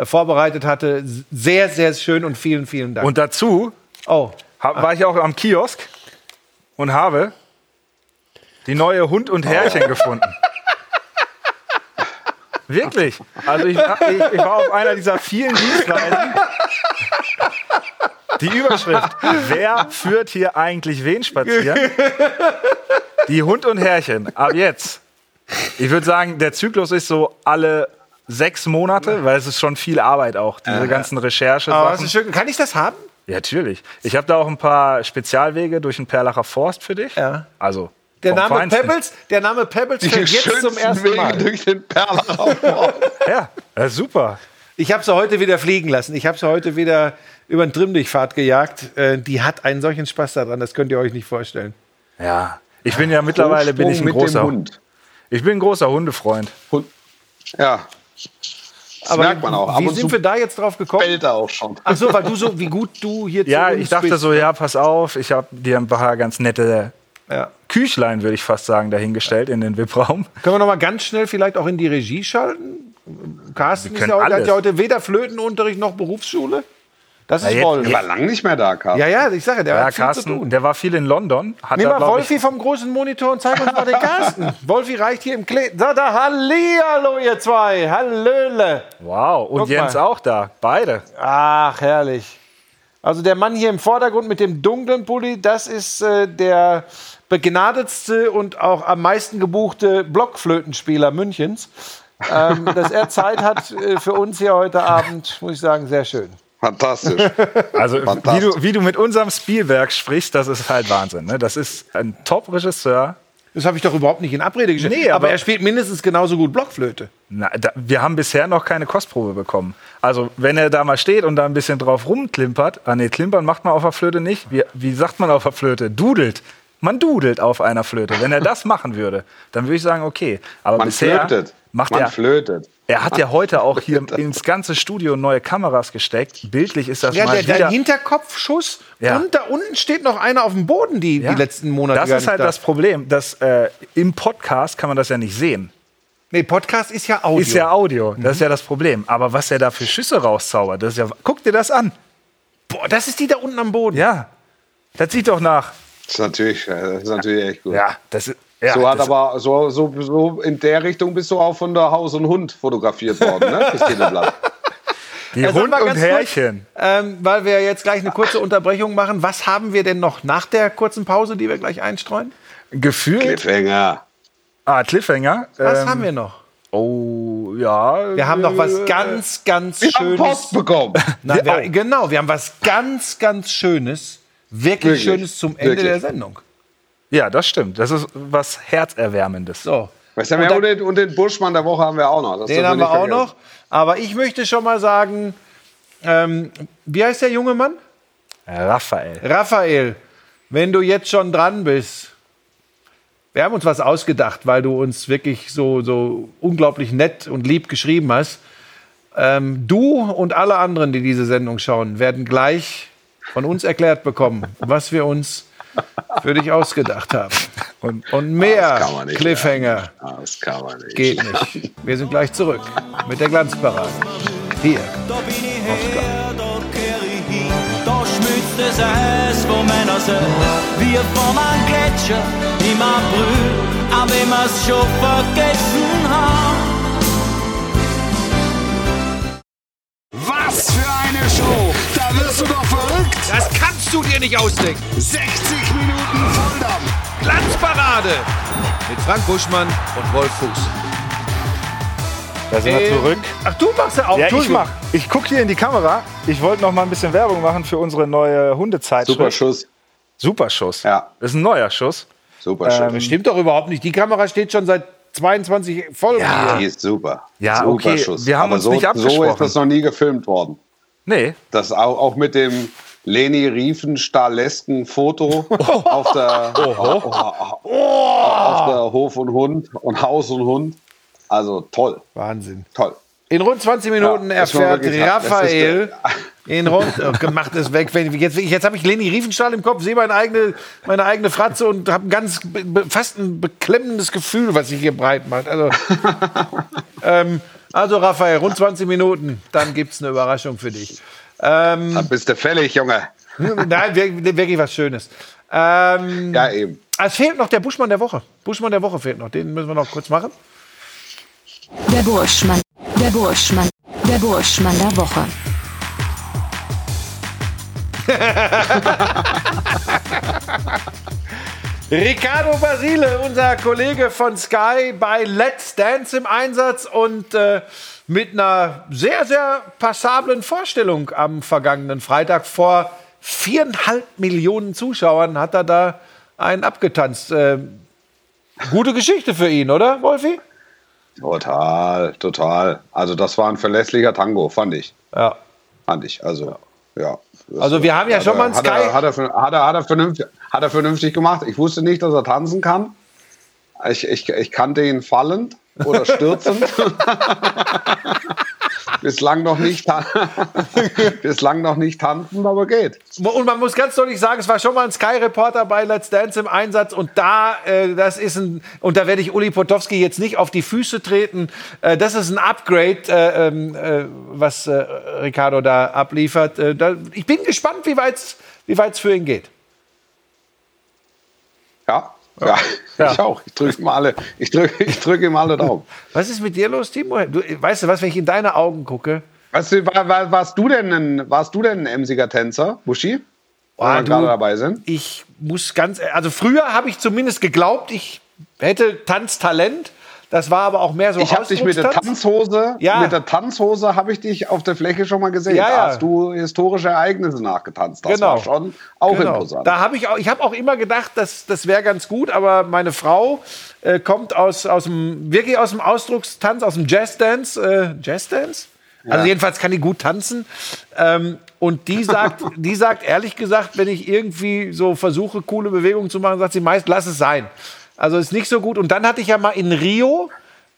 vorbereitet hatte. Sehr, sehr schön und vielen, vielen Dank. Und dazu oh, war ich auch am Kiosk und habe die neue Hund und Herrchen gefunden. Wirklich. Also ich, ich, ich war auf einer dieser vielen Dienstreisen. Die Überschrift, wer führt hier eigentlich wen spazieren? Die Hund und Herrchen, ab jetzt. Ich würde sagen, der Zyklus ist so alle sechs Monate, weil es ist schon viel Arbeit auch, diese ganzen Recherche. aber ist schön. Kann ich das haben? Ja, natürlich. Ich habe da auch ein paar Spezialwege durch den Perlacher Forst für dich. Ja. Also. Der Name Feinsten. Pebbles, der Name Pebbles fällt jetzt zum ersten Wege Mal. durch den Perlacher Forst. Ja, ja, super. Ich habe sie heute wieder fliegen lassen. Ich habe sie heute wieder über den Trimmdichtpfad gejagt. Äh, die hat einen solchen Spaß daran, das könnt ihr euch nicht vorstellen. Ja. Ich bin ja mittlerweile bin ich ein mit großer dem Hund. Ich bin ein großer Hundefreund. Hund. Ja. Das merkt man auch. Ab Wie und sind zu wir da jetzt drauf gekommen? bellt er auch schon. Ach so, weil du so, wie gut du hier Ja, ich dachte bist. so, ja, pass auf, ich habe dir ein paar ganz nette Ja. Küchlein, würde ich fast sagen, dahingestellt in den VIP-Raum. Können wir noch mal ganz schnell vielleicht auch in die Regie schalten? Carsten Wir ist können ja, heute, hat ja heute weder Flötenunterricht noch Berufsschule. Das ist Wolf. Der war lang nicht mehr da, Karl. Ja, ja, ich sage, der Ja, hat viel zu Carsten, tun. der war viel in London. Hat Nimm mal Wolfi vom großen Monitor und zeig uns mal den Carsten. Wolfi reicht hier im Klee. Da, da, Hallihallo, ihr zwei. Hallöle. wow, und Guck Jens mal. auch da. Beide. Ach, herrlich. Also der Mann hier im Vordergrund mit dem dunklen Pulli, das ist äh, der begnadetste und auch am meisten gebuchte Blockflötenspieler Münchens. Ähm, dass er Zeit hat äh, für uns hier heute Abend, muss ich sagen, sehr schön. Fantastisch. Also, wie Fantastisch. du, wie du mit unserem Spielwerk sprichst, das ist halt Wahnsinn. Ne? Das ist ein Top-Regisseur. Das habe ich doch überhaupt nicht in Abrede gestellt. Nee, aber, aber- er spielt mindestens genauso gut Blockflöte. Na, da, wir haben bisher noch keine Kostprobe bekommen. Also, wenn er da mal steht und da ein bisschen drauf rumklimpert, ah nee, klimpern macht man auf der Flöte nicht. Wie, wie sagt man auf der Flöte? Dudelt. Man dudelt auf einer Flöte. Wenn er das machen würde, dann würde ich sagen, okay. Aber Man bisher flötet. macht Man er. flötet. Er hat ja heute auch hier ins ganze Studio neue Kameras gesteckt. Bildlich ist das Ja, mal der, der wieder. Hinterkopfschuss Ja. und da unten steht noch einer auf dem Boden die, Ja. die letzten Monate. Das ist halt da. das Problem, dass äh, im Podcast kann man das ja nicht sehen. Nee, Podcast ist ja Audio. Ist ja Audio, das ist ja das Problem. Aber was er da für Schüsse rauszaubert, das ist ja. Guck dir das an. Boah, das ist die da unten am Boden. Ja. Das sieht doch nach. Das ist natürlich, das ist natürlich echt gut. Ja, das ist. Ja, so hat aber so, so, so in der Richtung bist du auch von der Haus und Hund fotografiert worden, ne? Das Titelblatt. die Jetzt Hund und ganz Härchen. Kurz, ähm, weil wir jetzt gleich eine kurze Unterbrechung machen. Was haben wir denn noch nach der kurzen Pause, die wir gleich einstreuen? Gefühlt. Cliffhanger. Ah, Cliffhanger. Was Ähm, haben wir noch? Oh, ja. Wir haben noch was ganz, ganz Wir haben Schönes. Post bekommen. Nein, wir, genau, wir haben was ganz, ganz Schönes, wirklich, Wirklich, Schönes zum Ende wirklich. der Sendung. Ja, das stimmt. Das ist was Herzerwärmendes. So, Weißt du, Und wir haben den, und den Buschmann der Woche haben wir auch noch. Das den haben wir auch noch. Aber ich möchte schon mal sagen, ähm, wie heißt der junge Mann? Raphael. Raphael, wenn du jetzt schon dran bist, wir haben uns was ausgedacht, weil du uns wirklich so, so unglaublich nett und lieb geschrieben hast. Ähm, du und alle anderen, die diese Sendung schauen, werden gleich von uns erklärt bekommen, was wir uns für dich ausgedacht haben. Und, und mehr kann man nicht Cliffhanger Ah, Das kann man nicht. geht nicht. Wir sind gleich zurück mit der Glanzparade. Hier. Da bin ich her, da kehr ich hin, da schmilzt das Eis vom meiner. Wie von einem Gletscher im April, auch wenn wir's schon vergessen haben. Was für eine Show! Da wirst du doch verrückt! Das kannst du dir nicht ausdenken. 60 Minuten Volldampf! Glanzparade mit Frank Buschmann und Wolf Fuß. Da sind wir Ähm, zurück. Ach, du machst ja auch. Ja, ich Entschuldigung. mach. Ich gucke hier in die Kamera. Ich wollte noch mal ein bisschen Werbung machen für unsere neue Hundezeitschrift. Super Schuss. Super Schuss. Ja. Das ist ein neuer Schuss. Super Schuss. Das stimmt doch überhaupt nicht. Die Kamera steht schon seit 22 Folgen Ja. hier. Die ist super. Ja, super okay, Schuss. wir haben Aber uns so, nicht So abgesprochen. ist das noch nie gefilmt worden. Nee. Das auch, auch mit dem Leni Riefenstahlesken Foto auf, der, auf der Hof und Hund und Haus und Hund. Also toll, Wahnsinn. toll. In rund 20 Minuten Ja, erfährt Raphael in rund oh, gemacht es weg. Jetzt jetzt habe ich Leni Riefenstahl im Kopf, sehe meine eigene, meine eigene Fratze und habe ein ganz fast ein beklemmendes Gefühl, was sich hier breit macht. Also, ähm, also Raphael, rund 20 Minuten, dann gibt es eine Überraschung für dich. Ähm, Da bist du fällig, Junge. nein, wirklich, wirklich was Schönes. Ähm, Ja, eben. Es fehlt noch der Buschmann der Woche. Buschmann der Woche fehlt noch. Den müssen wir noch kurz machen. Der Burschmann. Der Burschmann. Der Burschmann der Woche. Ricardo Basile, unser Kollege von Sky bei Let's Dance im Einsatz und äh, mit einer sehr, sehr passablen Vorstellung am vergangenen Freitag vor viereinhalb Millionen Zuschauern hat er da einen abgetanzt. Äh, gute Geschichte für ihn, oder, Wolfi? Total, total. Also das war ein verlässlicher Tango, fand ich. Ja. Fand ich. Also, ja. Das- Also wir haben ja hat schon mal einen hat Sky- Er, hat, er, hat, er, hat, er vernünftig, hat er vernünftig gemacht. Ich wusste nicht, dass er tanzen kann. Ich, ich, ich kannte ihn fallend oder stürzend. bislang noch nicht, bislang noch nicht tanzen, aber geht. Und man muss ganz deutlich sagen, es war schon mal ein Sky-Reporter bei Let's Dance im Einsatz und da, äh, das ist ein, und da werde ich Uli Potowski jetzt nicht auf die Füße treten, äh, das ist ein Upgrade, äh, ähm, äh, was äh, Ricardo da abliefert. Äh, da, ich bin gespannt, wie weit es für ihn geht. Ja, ja, ich auch. Ich drücke ihm alle, ich drücke, ich drücke ihm alle Daumen. Was ist mit dir los, Timo? Du, weißt du was, wenn ich in deine Augen gucke? Weißt du, war, war, warst du denn ein, warst du denn ein emsiger Tänzer, Buschi? Wo Ah, wir gerade dabei sind. Ich muss ganz, also früher habe ich zumindest geglaubt, ich hätte Tanztalent. Das war aber auch mehr so Ich habe dich mit der. Tanzhose, Ja. mit der Tanzhose habe ich dich auf der Fläche schon mal gesehen. Ja, Da ja. hast du historische Ereignisse nachgetanzt. Das Genau. war schon auch Genau. imposant. Da habe ich auch, ich habe auch immer gedacht, dass das wäre ganz gut, aber meine Frau äh, kommt aus, aus dem, wirklich aus dem Ausdruckstanz, aus dem Jazzdance. Äh, Jazzdance? Also jedenfalls kann die gut tanzen. Ähm, und die sagt, die sagt ehrlich gesagt, wenn ich irgendwie so versuche, coole Bewegungen zu machen, sagt sie meist, lass es sein. Also ist nicht so gut. Und dann hatte ich ja mal in Rio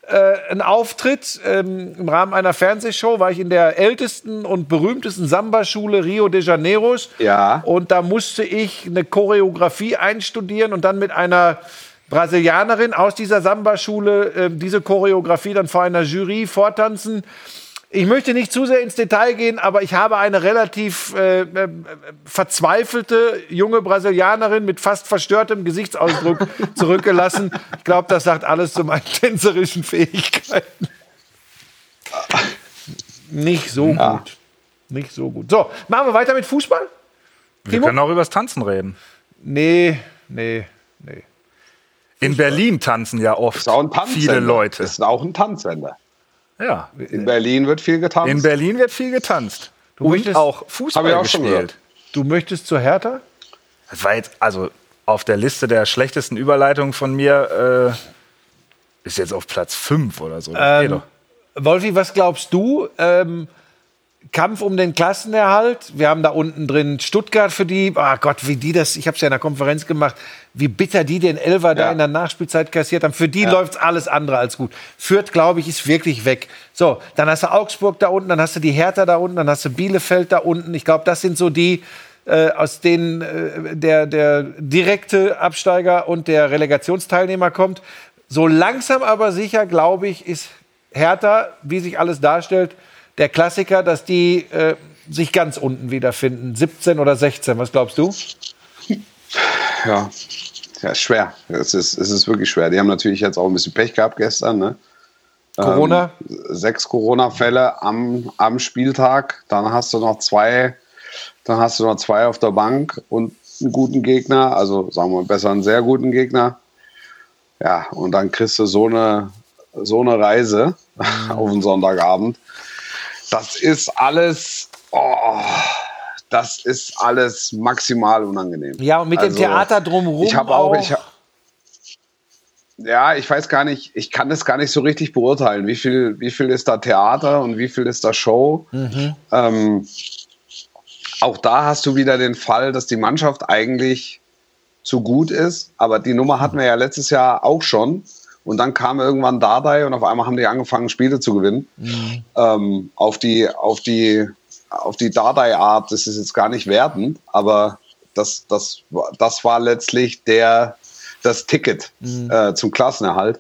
äh, einen Auftritt ähm, im Rahmen einer Fernsehshow, war ich in der ältesten und berühmtesten Samba-Schule Rio de Janeiros. Ja. Und da musste ich eine Choreografie einstudieren und dann mit einer Brasilianerin aus dieser Samba-Schule äh, diese Choreografie dann vor einer Jury vortanzen. Ich möchte nicht zu sehr ins Detail gehen, aber ich habe eine relativ äh, äh, verzweifelte junge Brasilianerin mit fast verstörtem Gesichtsausdruck zurückgelassen. Ich glaube, das sagt alles zu meinen tänzerischen Fähigkeiten. Nicht so gut. Nicht so gut. So, machen wir weiter mit Fußball? Wir Timo? können auch über das Tanzen reden. Nee, nee, nee. In Berlin tanzen ja oft ist auch ein Tanzsender. viele Leute. Ist auch ein Tanzsender. Ja. In Berlin wird viel getanzt. In Berlin wird viel getanzt. Du Und möchtest- auch Fußball auch gespielt. Du möchtest zur Hertha? Das war jetzt, also auf der Liste der schlechtesten Überleitungen von mir äh, ist jetzt auf Platz 5 oder so. Ähm. Wolfi, was glaubst du? Ähm, Kampf um den Klassenerhalt. Wir haben da unten drin Stuttgart für die. Ah Gott, wie die das, ich habe es ja in der Konferenz gemacht, wie bitter die den Elfer da Ja. in der Nachspielzeit kassiert haben. Für die läuft's alles andere als gut. Fürth, glaube ich, ist wirklich weg. So, dann hast du Augsburg da unten, dann hast du die Hertha da unten, dann hast du Bielefeld da unten. Ich glaube, das sind so die, äh, aus denen äh, der, der direkte Absteiger und der Relegationsteilnehmer kommt. So langsam aber sicher, glaube ich, ist Hertha, wie sich alles darstellt, der Klassiker, dass die äh, sich ganz unten wiederfinden. 17 oder 16, was glaubst du? Ja, ja schwer. Es ist, es ist wirklich schwer. Die haben natürlich jetzt auch ein bisschen Pech gehabt gestern. Ne? Corona? Ähm, sechs Corona-Fälle am, am Spieltag. Dann hast du noch zwei, dann hast du noch zwei auf der Bank und einen guten Gegner, also sagen wir besser einen sehr guten Gegner. Ja, und dann kriegst du so eine, so eine Reise auf den Sonntagabend. Das ist alles, oh, das ist alles maximal unangenehm. Ja, und mit dem Also, Theater drumherum Ich habe auch, auch. ich hab, ja, ich weiß gar nicht, ich kann das gar nicht so richtig beurteilen. Wie viel, wie viel ist da Theater und wie viel ist da Show? Ähm, auch da hast du wieder den Fall, dass die Mannschaft eigentlich zu gut ist, aber die Nummer hatten wir ja letztes Jahr auch schon. Und dann kam irgendwann Dardai und auf einmal haben die angefangen, Spiele zu gewinnen. Ähm, auf die, auf die, auf die Dardai-Art, das ist jetzt gar nicht wertend, aber das, das, war- das war letztlich der, das Ticket äh, zum Klassenerhalt.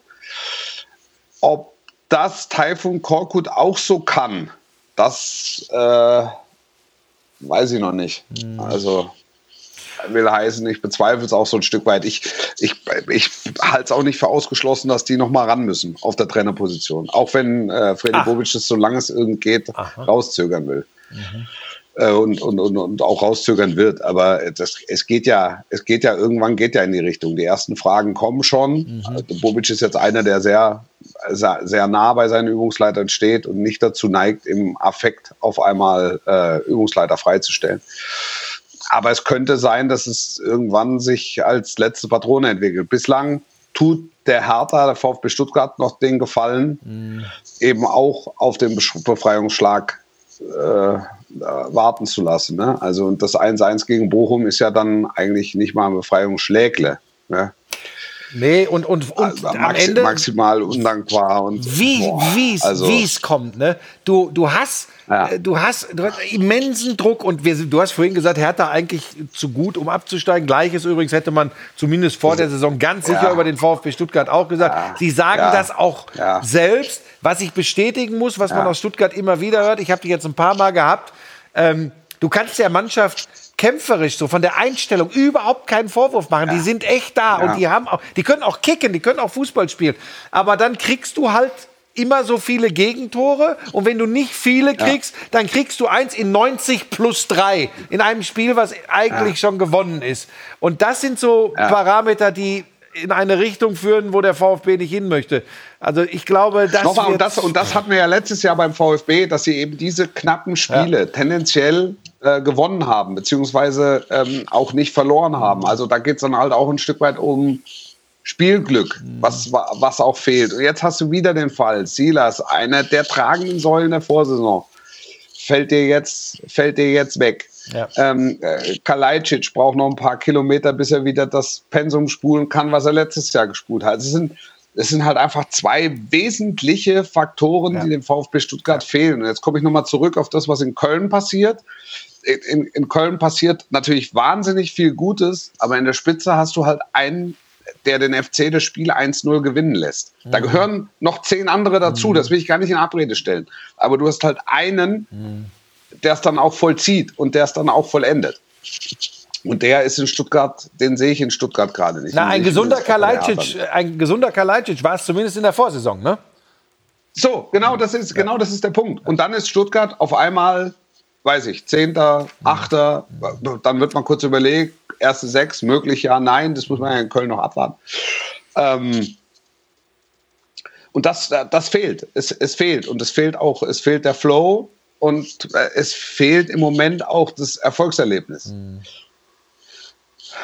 Ob das Taifun Korkut auch so kann, das äh, weiß ich noch nicht. Also will heißen, ich bezweifle es auch so ein Stück weit. Ich, ich, ich halte es auch nicht für ausgeschlossen, dass die noch mal ran müssen auf der Trainerposition. Auch wenn äh, Freddy Bobic das, solange es irgend geht, rauszögern will. Äh, und, und, und, und auch rauszögern wird. Aber das, es geht ja, es geht ja, irgendwann geht ja in die Richtung. Die ersten Fragen kommen schon. Also Bobic ist jetzt einer, der sehr, sehr, sehr nah bei seinen Übungsleitern steht und nicht dazu neigt, im Affekt auf einmal äh, Übungsleiter freizustellen. Aber es könnte sein, dass es irgendwann sich als letzte Patrone entwickelt. Bislang tut der Hertha, der VfB Stuttgart, noch den Gefallen, eben auch auf den Befreiungsschlag äh, warten zu lassen. Ne? Also und das 1-1 gegen Bochum ist ja dann eigentlich nicht mal ein Befreiungsschlägle. Ne? Nee, und, und, und Also am Ende, maximal undankbar. Und, wie es also, kommt, ne? Du du hast Ja. äh, du hast du hast immensen Druck und wir, du hast vorhin gesagt, Hertha eigentlich zu gut, um abzusteigen. Gleiches übrigens hätte man zumindest vor der Saison ganz sicher Ja. über den VfB Stuttgart auch gesagt. Sie sagen Ja. das auch Ja. selbst, was ich bestätigen muss, was man Ja. aus Stuttgart immer wieder hört. Ich habe die jetzt ein paar Mal gehabt. Ähm, du kannst der Mannschaft kämpferisch so von der Einstellung überhaupt keinen Vorwurf machen. Die sind echt da Ja. und die haben auch, die können auch kicken, die können auch Fußball spielen. Aber dann kriegst du halt immer so viele Gegentore und wenn du nicht viele kriegst, dann kriegst du eins in 90 plus drei in einem Spiel, was eigentlich schon gewonnen ist. Und das sind so Parameter, die in eine Richtung führen, wo der VfB nicht hin möchte. Also ich glaube, das Nochmal, und das, und das hatten wir ja letztes Jahr beim VfB, dass sie eben diese knappen Spiele tendenziell äh, gewonnen haben, beziehungsweise ähm, auch nicht verloren haben. Also da geht es dann halt auch ein Stück weit um Spielglück, was, wa- was auch fehlt. Und jetzt hast du wieder den Fall, Silas, einer der tragenden Säulen der Vorsaison, fällt dir jetzt, fällt dir jetzt weg. Ja. Ähm, äh, Kalajdzic braucht noch ein paar Kilometer, bis er wieder das Pensum spulen kann, was er letztes Jahr gespult hat. Es sind, es sind halt einfach zwei wesentliche Faktoren, die dem VfB Stuttgart fehlen. Und jetzt komme ich nochmal zurück auf das, was in Köln passiert. In, in, Köln passiert natürlich wahnsinnig viel Gutes, aber in der Spitze hast du halt einen, der den FC das Spiel 1-0 gewinnen lässt. Da gehören noch zehn andere dazu, das will ich gar nicht in Abrede stellen. Aber du hast halt einen, der es dann auch vollzieht und der es dann auch vollendet. Und der ist in Stuttgart, den sehe ich in Stuttgart gerade nicht. Na, ein gesunder Kalajdzic, ein gesunder Kalajdzic war es zumindest in der Vorsaison, ne? So, genau das ist, genau das ist der Punkt. Und dann ist Stuttgart auf einmal, weiß ich, Zehnter, Achter, dann wird man kurz überlegt, erste sechs, möglich ja, nein, das muss man ja in Köln noch abwarten. Ähm, und das, das fehlt. Es, es fehlt. Und es fehlt auch, es fehlt der Flow und äh, es fehlt im Moment auch das Erfolgserlebnis.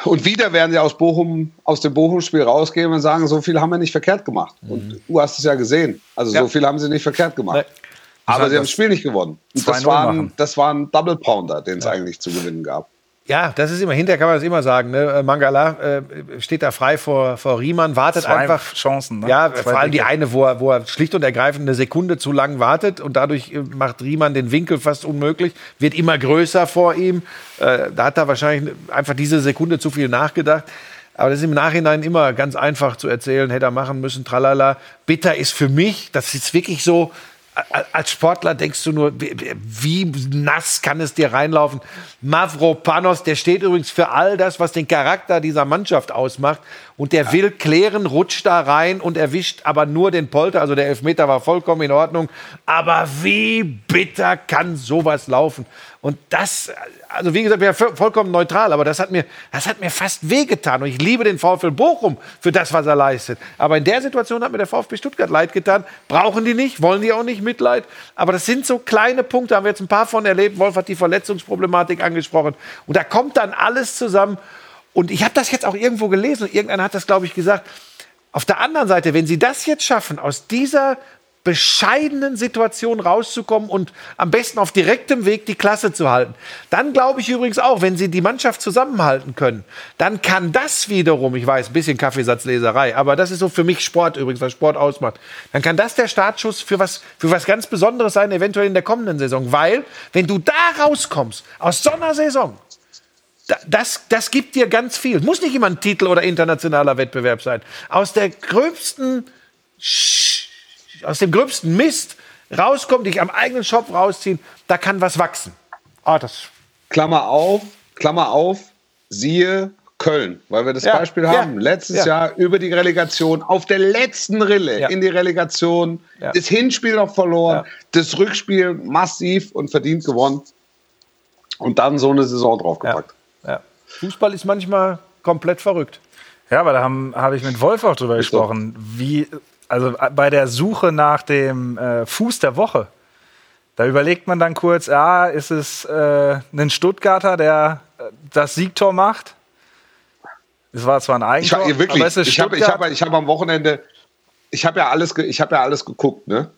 Und wieder werden sie aus Bochum, aus dem Bochum-Spiel rausgehen und sagen, so viel haben wir nicht verkehrt gemacht. Und du hast es ja gesehen. Also Ja. so viel haben sie nicht verkehrt gemacht. Nee. Aber sie haben das Spiel nicht gewonnen. Und 2-0 das war, ein, das war ein Double Pounder, den es eigentlich zu gewinnen gab. Ja, das ist immer, hinterher kann man das immer sagen. Ne? Äh, Mangala äh, steht da frei vor, vor Riemann, wartet Zwei einfach. Chancen, ne? Ja, Zwei vor allem die eine, wo er, wo er schlicht und ergreifend eine Sekunde zu lang wartet und dadurch äh, macht Riemann den Winkel fast unmöglich, wird immer größer vor ihm. Äh, da hat er wahrscheinlich einfach diese Sekunde zu viel nachgedacht. Aber das ist im Nachhinein immer ganz einfach zu erzählen, hätte er machen müssen, tralala. Bitter ist für mich, das ist wirklich so, als Sportler denkst du nur, wie, wie nass kann es dir reinlaufen? Mavropanos, der steht übrigens für all das, was den Charakter dieser Mannschaft ausmacht. Und der will klären, rutscht da rein und erwischt aber nur den Polter. Also der Elfmeter war vollkommen in Ordnung. Aber wie bitter kann sowas laufen? Und das, also wie gesagt, wäre vollkommen neutral, aber das hat mir, das hat mir fast wehgetan. Und ich liebe den VfL Bochum für das, was er leistet. Aber in der Situation hat mir der VfB Stuttgart leid getan. Brauchen die nicht, wollen die auch nicht Mitleid. Aber das sind so kleine Punkte, haben wir jetzt ein paar von erlebt. Wolf hat die Verletzungsproblematik angesprochen. Und da kommt dann alles zusammen. Und ich habe das jetzt auch irgendwo gelesen und irgendeiner hat das, glaube ich, gesagt. Auf der anderen Seite, wenn sie das jetzt schaffen, aus dieser bescheidenen Situation rauszukommen und am besten auf direktem Weg die Klasse zu halten. Dann glaube ich übrigens auch, wenn sie die Mannschaft zusammenhalten können, dann kann das wiederum, ich weiß, ein bisschen Kaffeesatzleserei, aber das ist so für mich Sport übrigens, was Sport ausmacht. Dann kann das der Startschuss für was, für was ganz Besonderes sein, eventuell in der kommenden Saison. Weil, wenn du da rauskommst, aus so einer Saison, da- das, das gibt dir ganz viel. Muss nicht immer ein Titel oder internationaler Wettbewerb sein. Aus der gröbsten, Sch- aus dem gröbsten Mist rauskommen, dich am eigenen Shop rausziehen, da kann was wachsen. Ah, das, Klammer auf, Klammer auf, siehe Köln, weil wir das Ja, Beispiel ja, haben. Letztes ja. Jahr über die Relegation, auf der letzten Rille Ja. in die Relegation, Ja. das Hinspiel noch verloren, Ja. das Rückspiel massiv und verdient gewonnen und dann so eine Saison ja, draufgepackt. ja. Fußball ist manchmal komplett verrückt. Ja, aber da habe hab ich mit Wolf auch drüber gesprochen, wie, also bei der Suche nach dem äh, Fuß der Woche, da überlegt man dann kurz, ah, ist es äh, ein Stuttgarter, der äh, das Siegtor macht? Es war zwar ein Ich, Eigentor, war- wirklich, aber es ist ich habe ich hab, ich hab am Wochenende, ich habe ja alles, ich habe ja alles geguckt, ne?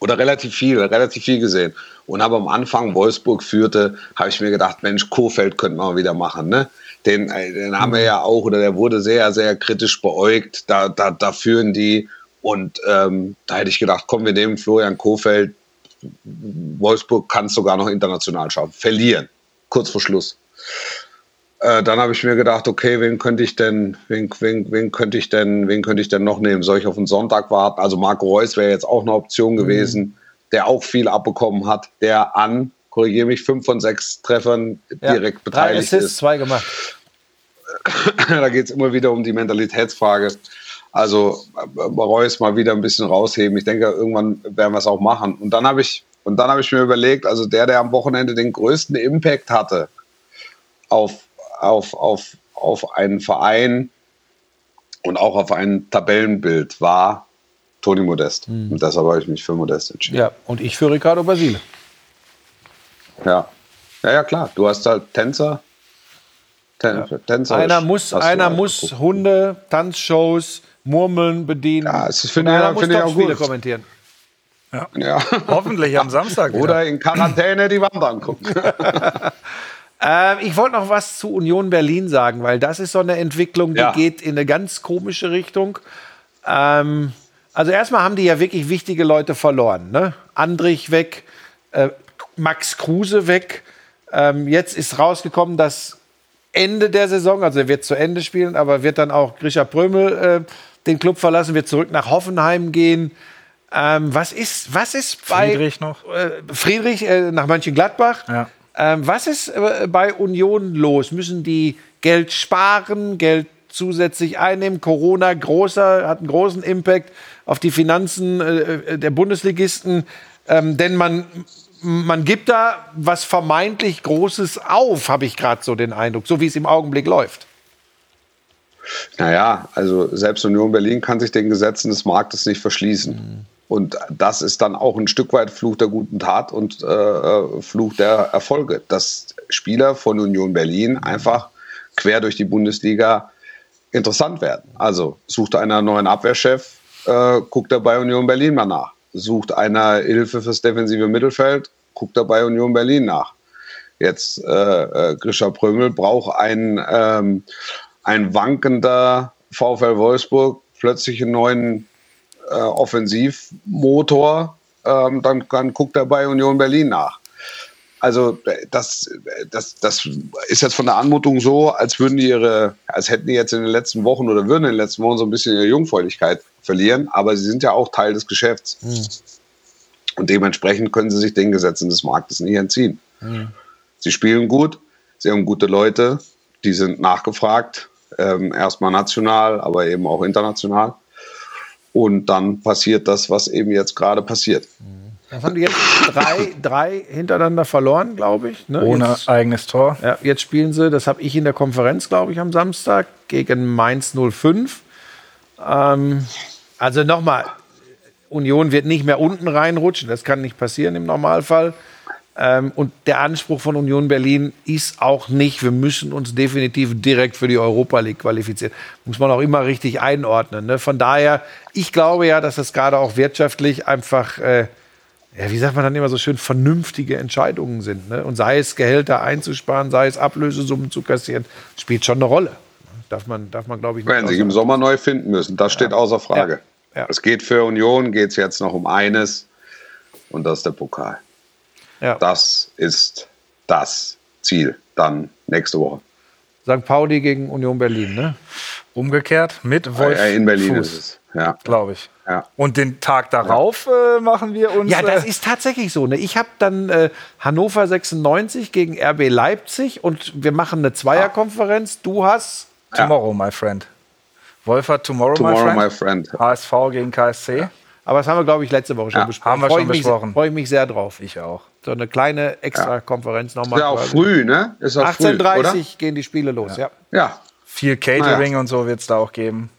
oder relativ viel, relativ viel gesehen. Und habe am Anfang Wolfsburg führte, habe ich mir gedacht, Mensch, Kofeld könnte man wieder machen, ne? Den, äh, den haben wir ja auch, oder der wurde sehr, sehr kritisch beäugt. Da, da, da führen die. Und ähm, da hätte ich gedacht, komm, wir nehmen Florian Kofeld. Wolfsburg kann es sogar noch international schaffen. Verlieren. Kurz vor Schluss. Äh, dann habe ich mir gedacht, okay, wen könnte ich denn, wen, wen, wen könnte ich denn, wen könnte ich denn noch nehmen? Soll ich auf den Sonntag warten? Also Marco Reus wäre jetzt auch eine Option gewesen, Mhm. der auch viel abbekommen hat, der an, korrigiere mich, fünf von sechs Treffern Ja, direkt drei beteiligt Assists, ist. zwei gemacht. da geht es immer wieder um die Mentalitätsfrage. Also äh, Reus mal wieder ein bisschen rausheben. Ich denke, irgendwann werden wir es auch machen. Und dann habe ich, und dann habe ich mir überlegt, also der, der am Wochenende den größten Impact hatte auf, auf, auf, auf einen Verein und auch auf ein Tabellenbild war Toni Modest. Und deshalb habe ich mich für Modest entschieden. Ja, und ich für Ricardo Basile. Ja. Ja, ja, klar. Du hast halt Tänzer. Tän Tänzer Einer muss, einer halt muss geguckt. Hunde, Tanzshows, Murmeln bedienen. Ja, das finde ich- einer muss finde ich auch gut. kommentieren. Ja. Hoffentlich am Samstag. Wieder. Oder in Quarantäne die Wand angucken. Ähm, ich wollte noch was zu Union Berlin sagen, weil das ist so eine Entwicklung, die Ja. geht in eine ganz komische Richtung. Ähm, also erstmal haben die ja wirklich wichtige Leute verloren. Ne? Andrich weg, äh, Max Kruse weg. Ähm, jetzt ist rausgekommen, dass Ende der Saison, also er wird zu Ende spielen, aber wird dann auch Grisha Prömel äh, den Club verlassen, wird zurück nach Hoffenheim gehen. Ähm, was ist, was ist bei Friedrich noch. äh, Friedrich äh, nach Mönchengladbach? Ja. Ähm, was ist äh, bei Union los? Müssen die Geld sparen, Geld zusätzlich einnehmen? Corona großer, hat einen großen Impact auf die Finanzen äh, äh, der Bundesligisten. Ähm, denn man, man gibt da was vermeintlich Großes auf, habe ich gerade so den Eindruck, so wie es im Augenblick läuft. Naja, also selbst Union Berlin kann sich den Gesetzen des Marktes nicht verschließen. Und das ist dann auch ein Stück weit Fluch der guten Tat und äh, äh, Fluch der Erfolge, dass Spieler von Union Berlin einfach quer durch die Bundesliga interessant werden. Also sucht einer einen neuen Abwehrchef, äh, guckt er bei Union Berlin mal nach. Sucht einer Hilfe fürs defensive Mittelfeld, guckt er bei Union Berlin nach. Jetzt äh, äh, Grisha Prömel braucht ein, ähm, ein wankender VfL Wolfsburg plötzlich einen neuen äh, Offensivmotor, ähm, dann, dann guckt er bei Union Berlin nach. Also das, das, das ist jetzt von der Anmutung so, als würden die ihre, als hätten die jetzt in den letzten Wochen oder würden in den letzten Wochen so ein bisschen ihre Jungfräulichkeit verlieren, aber sie sind ja auch Teil des Geschäfts. Und dementsprechend können sie sich den Gesetzen des Marktes nicht entziehen. Sie spielen gut, sie haben gute Leute, die sind nachgefragt, ähm, erstmal national, aber eben auch international. Und dann passiert das, was eben jetzt gerade passiert. Das haben die jetzt drei, drei hintereinander verloren, glaube ich. Ne? Ohne Jetzt, eigenes Tor. ja, jetzt spielen sie, das habe ich in der Konferenz, glaube ich, am Samstag gegen Mainz 05. Ähm, also nochmal, Union wird nicht mehr unten reinrutschen, das kann nicht passieren im Normalfall. Ähm, und der Anspruch von Union Berlin ist auch nicht, wir müssen uns definitiv direkt für die Europa League qualifizieren. Muss man auch immer richtig einordnen. Ne? Von daher, ich glaube ja, dass das gerade auch wirtschaftlich einfach, äh, ja, wie sagt man dann immer so schön, vernünftige Entscheidungen sind. Ne? Und sei es Gehälter einzusparen, sei es Ablösesummen zu kassieren, spielt schon eine Rolle. Darf man, darf man glaube ich, nicht Werden sich im Sommer neu finden müssen. Das steht außer Frage. Ja. Ja. Es geht für Union, geht es jetzt noch um eines und das ist der Pokal. Ja. Das ist das Ziel dann nächste Woche. St. Pauli gegen Union Berlin, ne? Umgekehrt mit Wolf. Ja, in Berlin Fuß, ist es. Ja. Glaube ich. Ja. Und den Tag darauf äh, machen wir uns. Ja, das äh, ist tatsächlich so. Ne? Ich habe dann äh, Hannover 96 gegen RB Leipzig und wir machen eine Zweierkonferenz. Du hast Tomorrow, my friend. Wolf hat Tomorrow, Tomorrow, my my friend. friend. HSV gegen KSC. Aber das haben wir, glaube ich, letzte Woche schon Ja, besprochen. haben wir Freu schon besprochen. Freue ich mich sehr drauf. Ich auch. So eine kleine Extra-Konferenz nochmal. Ist ja auch quasi. früh, ne? Ist auch früh, 18.30 oder? gehen die Spiele los, ja. Ja. Viel Catering und so wird es da auch geben.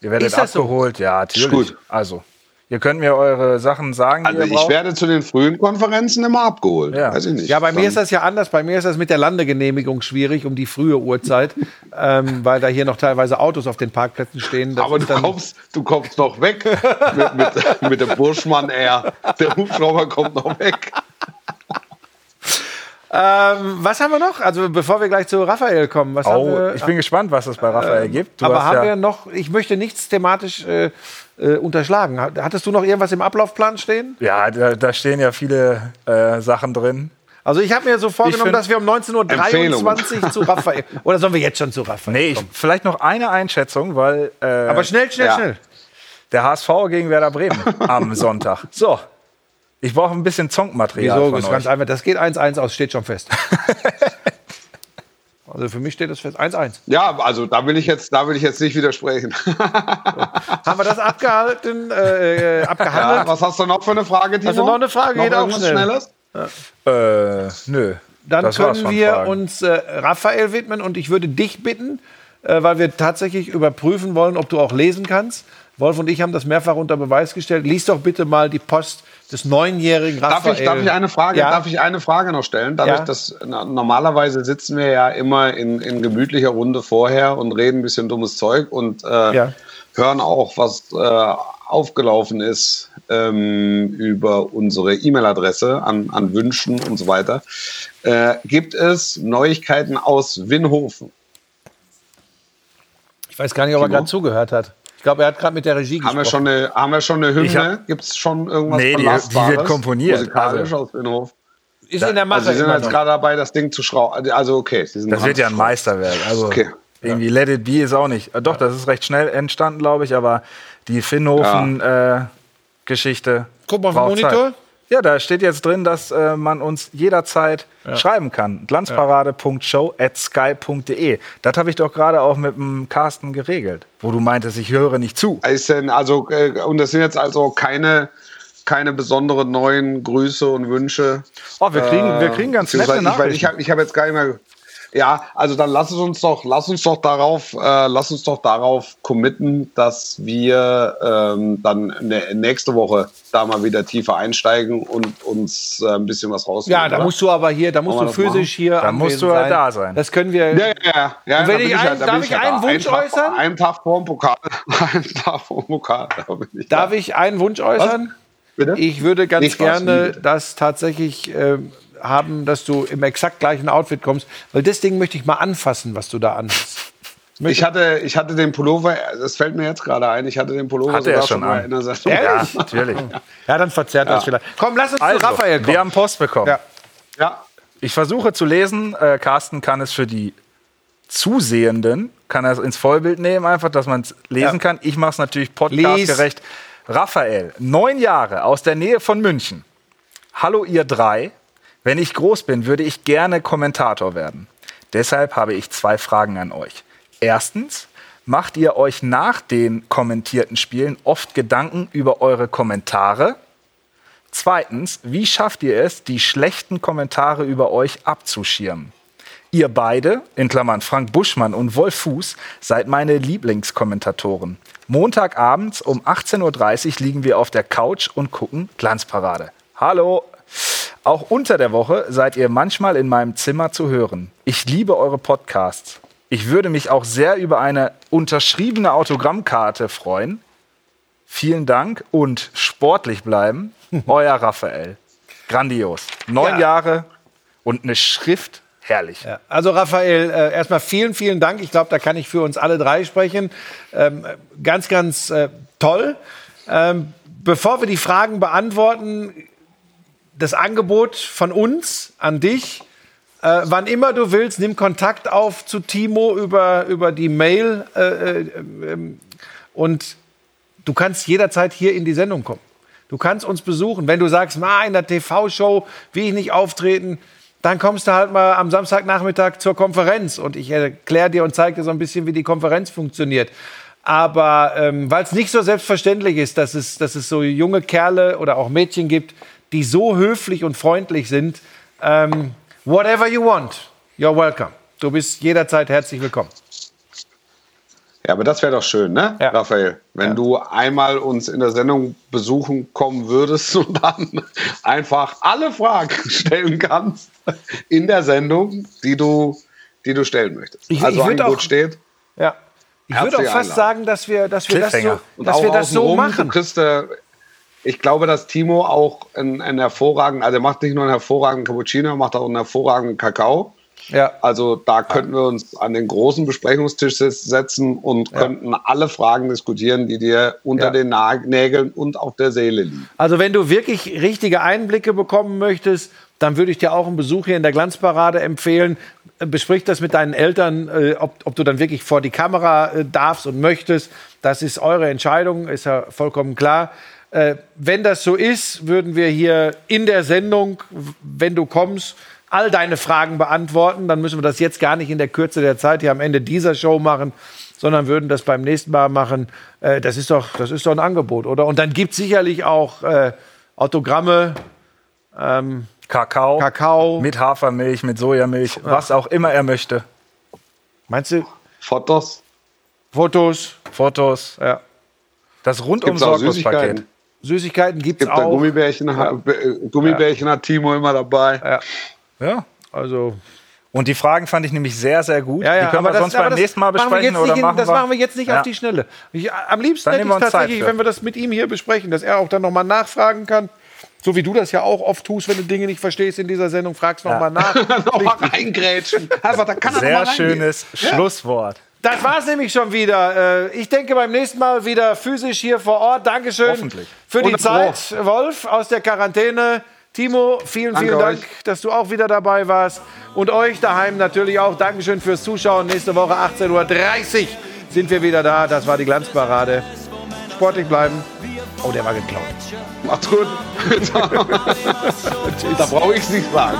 Ihr werdet Ist das so? abgeholt. Ja, natürlich. Ist gut. Also, Ihr könnt mir eure Sachen sagen, Also ich braucht. werde zu den frühen Konferenzen immer abgeholt. Ja. Weiß ich nicht. Ja, bei mir Dann- ist das ja anders. Bei mir ist das mit der Landegenehmigung schwierig um die frühe Uhrzeit, ähm, weil da hier noch teilweise Autos auf den Parkplätzen stehen. Das Aber du kommst, du kommst noch weg mit, mit, mit dem Burschmann Air. Der Hubschrauber kommt noch weg. Ähm, was haben wir noch? Also bevor wir gleich zu Raphael kommen, was haben Oh, wir? ich bin gespannt, was es bei Raphael gibt. Du aber hast haben ja, wir noch? Ich möchte nichts thematisch äh, äh, unterschlagen. Hat- Hattest du noch irgendwas im Ablaufplan stehen? ja, da, da stehen ja viele äh, Sachen drin. Also ich habe mir so vorgenommen, dass wir um 19.23 Uhr zu Raphael. Oder sollen wir jetzt schon zu Raphael? Nee, ich, kommen? vielleicht noch eine Einschätzung, weil äh, Aber schnell, schnell, Ja. schnell. der HSV gegen Werder Bremen am Sonntag. So, ich brauche ein bisschen Zonkmaterial Wieso? von Das ist ganz einfach. Das geht 1-1 aus, steht schon fest. also für mich steht das fest. 1-1. Ja, also da will ich jetzt, da will ich jetzt nicht widersprechen. Haben wir das abgehalten, äh, äh, Ja, abgehandelt? was hast du noch für eine Frage, Timo? Also noch eine Frage, geht auch schnell. Schnelles? Äh, nö. Dann das können wir Fragen. uns äh, Raphael widmen und ich würde dich bitten, äh, weil wir tatsächlich überprüfen wollen, ob du auch lesen kannst. Wolf und ich haben das mehrfach unter Beweis gestellt. Lies doch bitte mal die Post des neunjährigen Darf Raphael. ich, darf ich eine Frage, Ja. darf ich eine Frage noch stellen? Dadurch, Ja. dass na, normalerweise sitzen wir ja immer in, in gemütlicher Runde vorher und reden ein bisschen dummes Zeug und äh, Ja. hören auch, was äh, aufgelaufen ist ähm, über unsere E-Mail-Adresse an, an Wünschen und so weiter. Äh, gibt es Neuigkeiten aus Winhofen? Ich weiß gar nicht, ob er gerade zugehört hat. Ich glaube, er hat gerade mit der Regie Haben wir, gesprochen. schon eine, haben wir schon eine Hymne? Gibt es schon irgendwas Nee, die- die wird komponiert. Musikalisch Also- aus Winhofen? Ist in der Mache. Also Sie sind jetzt gerade dabei, das Ding zu schrauben. Also okay. Sie sind Das wird ja ein. Meisterwerk. Also Okay. irgendwie Let It Be ist auch nicht. Äh, doch, das ist recht schnell entstanden, glaube ich, aber die Finnhofen-Geschichte. Guck mal auf den Monitor. Ja, da steht jetzt drin, dass äh, man uns jederzeit schreiben kann. Glanzparade.show.sky.de. Das habe ich doch gerade auch mit dem Carsten geregelt, wo du meintest, ich höre nicht zu. Ist denn also, äh, und das sind jetzt also keine, keine besonderen neuen Grüße und Wünsche. Oh, wir kriegen, wir kriegen ganz nette Beziehungsweise ich, ich Nachrichten. habe ich hab jetzt gar nicht mehr. Ja, also dann lass es uns doch, lass uns doch darauf, äh, lass uns doch darauf committen, dass wir ähm, dann ne, nächste Woche da mal wieder tiefer einsteigen und uns äh, ein bisschen was rausnehmen. Ja, da oder? musst du aber hier, da musst Wollen du physisch hier Da musst du ja da sein. Das können wir. Ja, ja, ja. ja Und wenn da ich bin einen- ja- da darf ich ja einen da. Wunsch Tag- äußern? Einen Tag vor dem Pokal. einen Tag vor dem Pokal. Da bin ich Darf da. ich einen Wunsch äußern? Bitte? Ich würde ganz was, gerne wie? das tatsächlich ähm, haben, dass du im exakt gleichen Outfit kommst, weil das Ding möchte ich mal anfassen, was du da anhast. Ich hatte, ich hatte den Pullover, das fällt mir jetzt gerade ein, ich hatte den Pullover Hat er sogar schon mal an. in der Sendung. Ja, natürlich. Ja, dann verzerrt das vielleicht. Komm, lass uns Also, zu Raphael kommen. wir haben Post bekommen. Ja. Ja, Ich versuche zu lesen. Äh, Carsten kann es für die Zusehenden, kann er es ins Vollbild nehmen, einfach, dass man es lesen Ja. kann. Ich mache es natürlich podcastgerecht. Raphael, neun Jahre aus der Nähe von München. Hallo ihr drei. Wenn ich groß bin, würde ich gerne Kommentator werden. Deshalb habe ich zwei Fragen an euch. Erstens, macht ihr euch nach den kommentierten Spielen oft Gedanken über eure Kommentare? Zweitens, wie schafft ihr es, die schlechten Kommentare über euch abzuschirmen? Ihr beide, in Klammern Frank Buschmann und Wolf Fuß, seid meine Lieblingskommentatoren. Montagabends um 18.30 Uhr liegen wir auf der Couch und gucken Glanzparade. Hallo! Auch unter der Woche seid ihr manchmal in meinem Zimmer zu hören. Ich liebe eure Podcasts. Ich würde mich auch sehr über eine unterschriebene Autogrammkarte freuen. Vielen Dank und sportlich bleiben. Euer Raphael. Grandios. Neun Ja. Jahre und eine Schrift. Herrlich. Ja, also Raphael, äh, erstmal vielen, vielen Dank. Ich glaube, da kann ich für uns alle drei sprechen. Ähm, ganz, ganz äh, toll. Ähm, bevor wir die Fragen beantworten, das Angebot von uns an dich. Äh, wann immer du willst, nimm Kontakt auf zu Timo über, über die Mail äh, äh, ähm, und du kannst jederzeit hier in die Sendung kommen. Du kannst uns besuchen. Wenn du sagst, ma, in der TV-Show will ich nicht auftreten, dann kommst du halt mal am Samstagnachmittag zur Konferenz und ich erkläre dir und zeige dir so ein bisschen, wie die Konferenz funktioniert. Aber ähm, weil es nicht so selbstverständlich ist, dass es, dass es so junge Kerle oder auch Mädchen gibt, die so höflich und freundlich sind, ähm, whatever you want, you're welcome. Du bist jederzeit herzlich willkommen. Ja, aber das wäre doch schön, ne, Ja. Raphael? Wenn du einmal uns in der Sendung besuchen kommen würdest und dann einfach alle Fragen stellen kannst in der Sendung, die du, die du stellen möchtest. Ich- also ich Angebot auch- steht. Ja. Ich würde auch fast Einladung. sagen, dass wir, dass wir das so, dass auch wir das so machen. Du kriegst, äh, ich glaube, dass Timo auch einen, einen hervorragenden, also er macht nicht nur einen hervorragenden Cappuccino, er macht auch einen hervorragenden Kakao. Ja. Also da könnten wir uns an den großen Besprechungstisch setzen und könnten alle Fragen diskutieren, die dir unter Ja. den Na Nägeln und auf der Seele liegen. Also wenn du wirklich richtige Einblicke bekommen möchtest, dann würde ich dir auch einen Besuch hier in der Glanzparade empfehlen. Besprich das mit deinen Eltern, äh, ob, ob du dann wirklich vor die Kamera äh, darfst und möchtest. Das ist eure Entscheidung, ist ja vollkommen klar. Äh, wenn das so ist, würden wir hier in der Sendung, wenn du kommst, all deine Fragen beantworten. Dann müssen wir das jetzt gar nicht in der Kürze der Zeit hier am Ende dieser Show machen, sondern würden das beim nächsten Mal machen. Äh, das, ist doch, das ist doch ein Angebot, oder? Und dann gibt es sicherlich auch äh, Autogramme, Kakao, Kakao. mit Hafermilch, mit Sojamilch, was auch immer er möchte. Meinst du, Fotos? Fotos? Fotos, Ja. das rundum Sorglos-Paket. Süßigkeiten? Gibt es Gibt da auch. Gummibärchen? Ha- äh, Gummibärchen hat Timo immer dabei. Ja, Ja. also, Und die Fragen fand ich nämlich sehr, sehr gut. ja, ja, die können wir das- sonst aber beim das nächsten Mal machen wir besprechen jetzt oder nicht in, machen Das wir? machen wir jetzt nicht Ja. auf die Schnelle. Ich, am liebsten Dann hätte ich tatsächlich, wenn wir das mit ihm hier besprechen, dass er auch dann nochmal nachfragen kann. So wie du das ja auch oft tust, wenn du Dinge nicht verstehst in dieser Sendung, fragst nochmal nach. Nochmal reingrätschen. Einfach, da kann er noch Sehr schönes Schlusswort. Das war's nämlich schon wieder. Äh, Ich denke beim nächsten Mal wieder physisch hier vor Ort. Dankeschön für die Zeit, Wolf, aus der Quarantäne. Timo, vielen, Danke vielen Dank, euch. dass du auch wieder dabei warst. Und euch daheim natürlich auch. Dankeschön fürs Zuschauen. Nächste Woche 18.30 Uhr sind wir wieder da. Das war die Glanzparade. Sportlich bleiben. Oh, der war geklaut. Macht's gut. da brauche ich nicht sagen.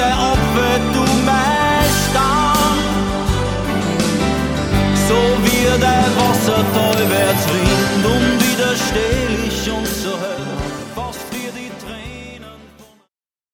Der Opfer, du Meister. So wie der Wasserfall wird's Wind und widersteht.